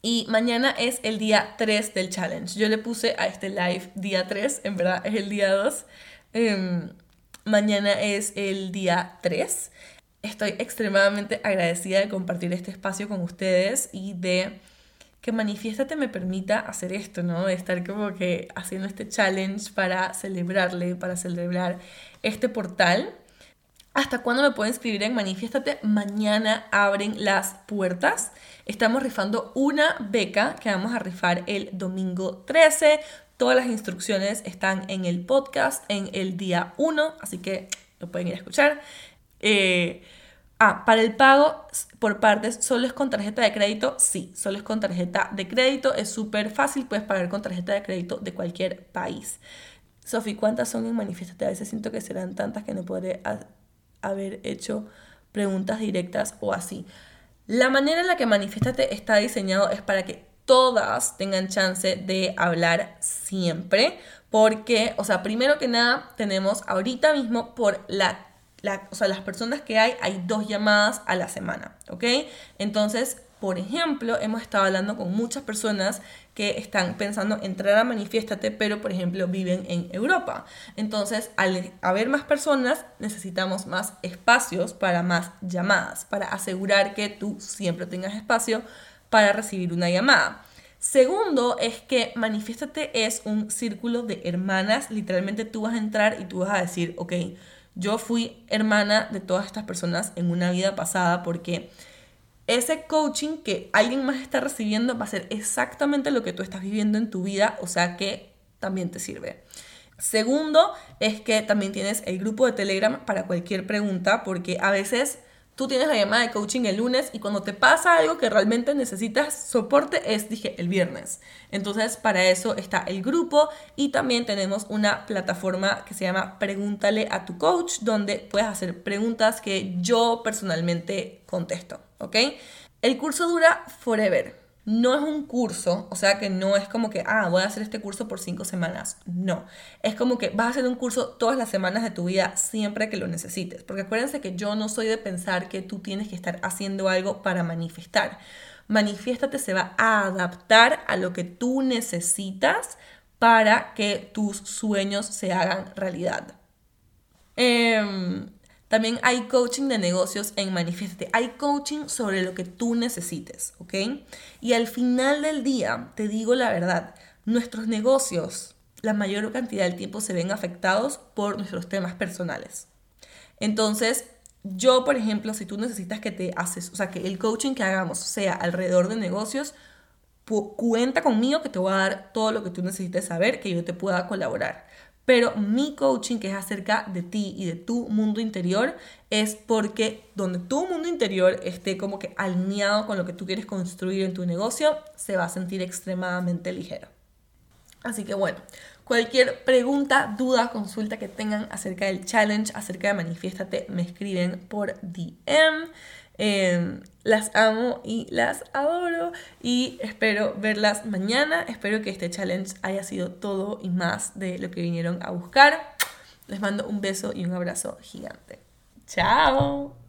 y mañana es el día 3 del challenge. Yo le puse a este live día 3, en verdad es el día 2. Em, mañana es el día 3. Estoy extremadamente agradecida de compartir este espacio con ustedes y de que Manifiéstate me permita hacer esto, ¿no? De estar como que haciendo este challenge para celebrarle, para celebrar este portal. ¿Hasta cuándo me pueden inscribir en Manifiéstate? Mañana abren las puertas. Estamos rifando una beca que vamos a rifar el domingo 13. Todas las instrucciones están en el podcast en el día 1, así que lo pueden ir a escuchar. Eh, ah, para el pago por partes, ¿solo es con tarjeta de crédito? Sí, solo es con tarjeta de crédito. Es súper fácil, puedes pagar con tarjeta de crédito de cualquier país. Sofi, ¿cuántas son en Manifiéstate? A veces siento que serán tantas que no podré haber hecho preguntas directas o así. La manera en la que Manifiéstate está diseñado es para que todas tengan chance de hablar siempre, porque, o sea, primero que nada, tenemos ahorita mismo por la, o sea, las personas que hay, hay dos llamadas a la semana, ¿ok? Entonces, por ejemplo, hemos estado hablando con muchas personas que están pensando entrar a Manifiéstate, pero por ejemplo viven en Europa. Entonces, al haber más personas, necesitamos más espacios para más llamadas, para asegurar que tú siempre tengas espacio para recibir una llamada. Segundo es que Manifiéstate es un círculo de hermanas. Literalmente tú vas a entrar y tú vas a decir, ok, yo fui hermana de todas estas personas en una vida pasada porque ese coaching que alguien más está recibiendo va a ser exactamente lo que tú estás viviendo en tu vida, o sea que también te sirve. Segundo, es que también tienes el grupo de Telegram para cualquier pregunta, porque a veces tú tienes la llamada de coaching el lunes y cuando te pasa algo que realmente necesitas soporte es, dije, el viernes. Entonces, para eso está el grupo y también tenemos una plataforma que se llama Pregúntale a tu coach, donde puedes hacer preguntas que yo personalmente contesto, ¿ok? El curso dura forever. No es un curso, o sea que no es como que, ah, voy a hacer este curso por cinco semanas. No, es como que vas a hacer un curso todas las semanas de tu vida siempre que lo necesites. Porque acuérdense que yo no soy de pensar que tú tienes que estar haciendo algo para manifestar. Manifiéstate se va a adaptar a lo que tú necesitas para que tus sueños se hagan realidad. Eh, también hay coaching de negocios en Manifiéstate. Hay coaching sobre lo que tú necesites, ¿ok? Y al final del día, te digo la verdad, nuestros negocios, la mayor cantidad del tiempo se ven afectados por nuestros temas personales. Entonces, yo, por ejemplo, si tú necesitas que te haces, o sea, que el coaching que hagamos sea alrededor de negocios, cuenta conmigo que te voy a dar todo lo que tú necesites saber, que yo te pueda colaborar. Pero mi coaching, que es acerca de ti y de tu mundo interior, es porque donde tu mundo interior esté como que alineado con lo que tú quieres construir en tu negocio, se va a sentir extremadamente ligero. Así que bueno, cualquier pregunta, duda, consulta que tengan acerca del challenge, acerca de Manifiéstate, me escriben por DM. Em, las amo y las adoro y espero verlas mañana. Espero que este challenge haya sido todo y más de lo que vinieron a buscar. Les mando un beso y un abrazo gigante. Chao.